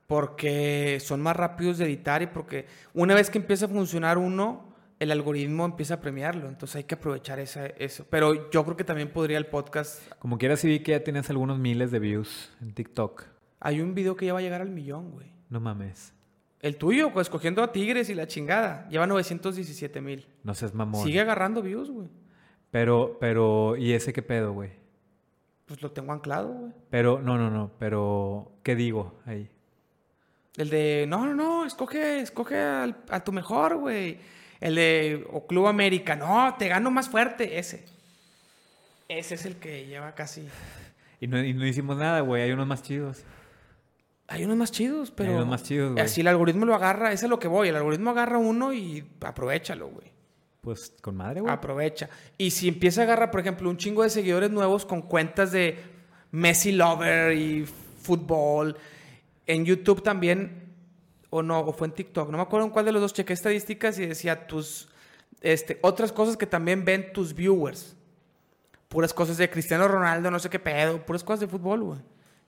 Porque son más rápidos de editar y porque una vez que empieza a funcionar uno, el algoritmo empieza a premiarlo. Entonces hay que aprovechar esa, eso. Pero yo creo que también podría el podcast. Como quiera, sí vi que ya tienes algunos miles de views en TikTok. Hay un video que ya va a llegar al millón, güey. No mames. El tuyo, pues, escogiendo a Tigres y la chingada. Lleva 917 mil. No seas mamón. Sigue agarrando views, güey. Pero, pero, ¿y ese qué pedo, güey? Pues lo tengo anclado, güey. Pero, no, no, no, pero, ¿qué digo ahí? El de, no, no, no, escoge, escoge al- a tu mejor, güey. El de, o Club América, no, te gano más fuerte, ese. Ese es el que lleva casi. Y no, y no hicimos nada, güey, hay unos más chidos. Hay unos más chidos, pero. unos más chidos, güey. Así el algoritmo lo agarra, es lo que voy. El algoritmo agarra uno y aprovechalo, güey. Pues, con madre, güey. Aprovecha. Y si empieza a agarrar, por ejemplo, un chingo de seguidores nuevos con cuentas de Messi Lover y fútbol, en YouTube también, o no, o fue en TikTok, no me acuerdo en cuál de los dos, chequé estadísticas y decía tus, este, otras cosas que también ven tus viewers. Puras cosas de Cristiano Ronaldo, no sé qué pedo, puras cosas de fútbol, güey.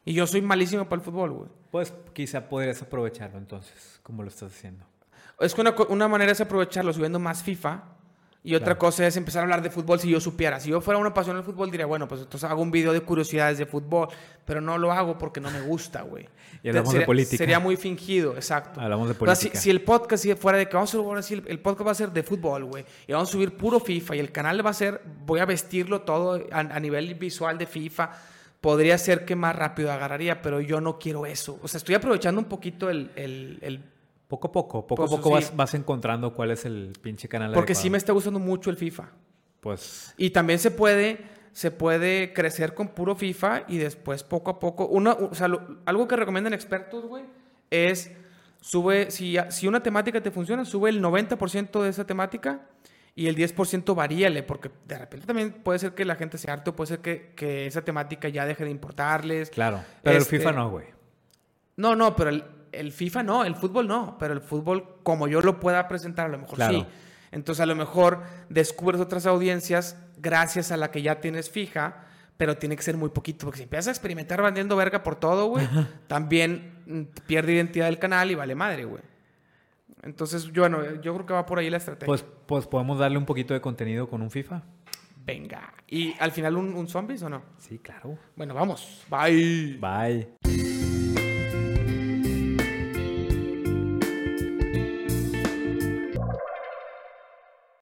Y yo soy malísimo para el fútbol, güey. Pues, quizá podrías aprovecharlo entonces, como lo estás haciendo. Es que una, una manera es aprovecharlo subiendo más FIFA. Y otra Claro. cosa es empezar a hablar de fútbol si yo supiera. Si yo fuera una pasión del fútbol, diría, bueno, pues entonces hago un video de curiosidades de fútbol. Pero no lo hago porque no me gusta, güey. Y hablamos de sería, política. Sería muy fingido, exacto. Hablamos de O sea, si, política. si el podcast fuera de que vamos a subir ahora sí, el, el podcast va a ser de fútbol, güey. Y vamos a subir puro FIFA. Y el canal va a ser, voy a vestirlo todo a, a nivel visual de FIFA. Podría ser que más rápido agarraría, pero yo no quiero eso. O sea, estoy aprovechando un poquito el- el- el Poco a poco, poco a poco sí. vas, vas encontrando cuál es el pinche canal porque sí me adecuado. está gustando mucho el FIFA. Pues, Y también se puede se puede crecer con puro FIFA y después poco a poco. Una, o sea, lo- algo que recomiendan expertos, güey, es sube, si, si una temática te funciona, sube el 90% de esa temática y el 10% varíale, porque de repente también puede ser que la gente se harte o puede ser que, que esa temática ya deje de importarles. Claro. Pero Este- el FIFA no, güey. No, no, pero el, el FIFA no, el fútbol no, pero el fútbol como yo lo pueda presentar, a lo mejor Claro. sí. Entonces a lo mejor descubres otras audiencias gracias a la que ya tienes fija, pero tiene que ser muy poquito, porque si empiezas a experimentar vendiendo verga por todo, güey, también mm, pierde identidad del canal y vale madre, güey. Entonces, yo, bueno, yo creo que va por ahí la estrategia. Pues, pues podemos darle un poquito de contenido con un FIFA. Venga. ¿Y al final un, un zombies o no? Sí, claro. Bueno, vamos. Bye. Bye.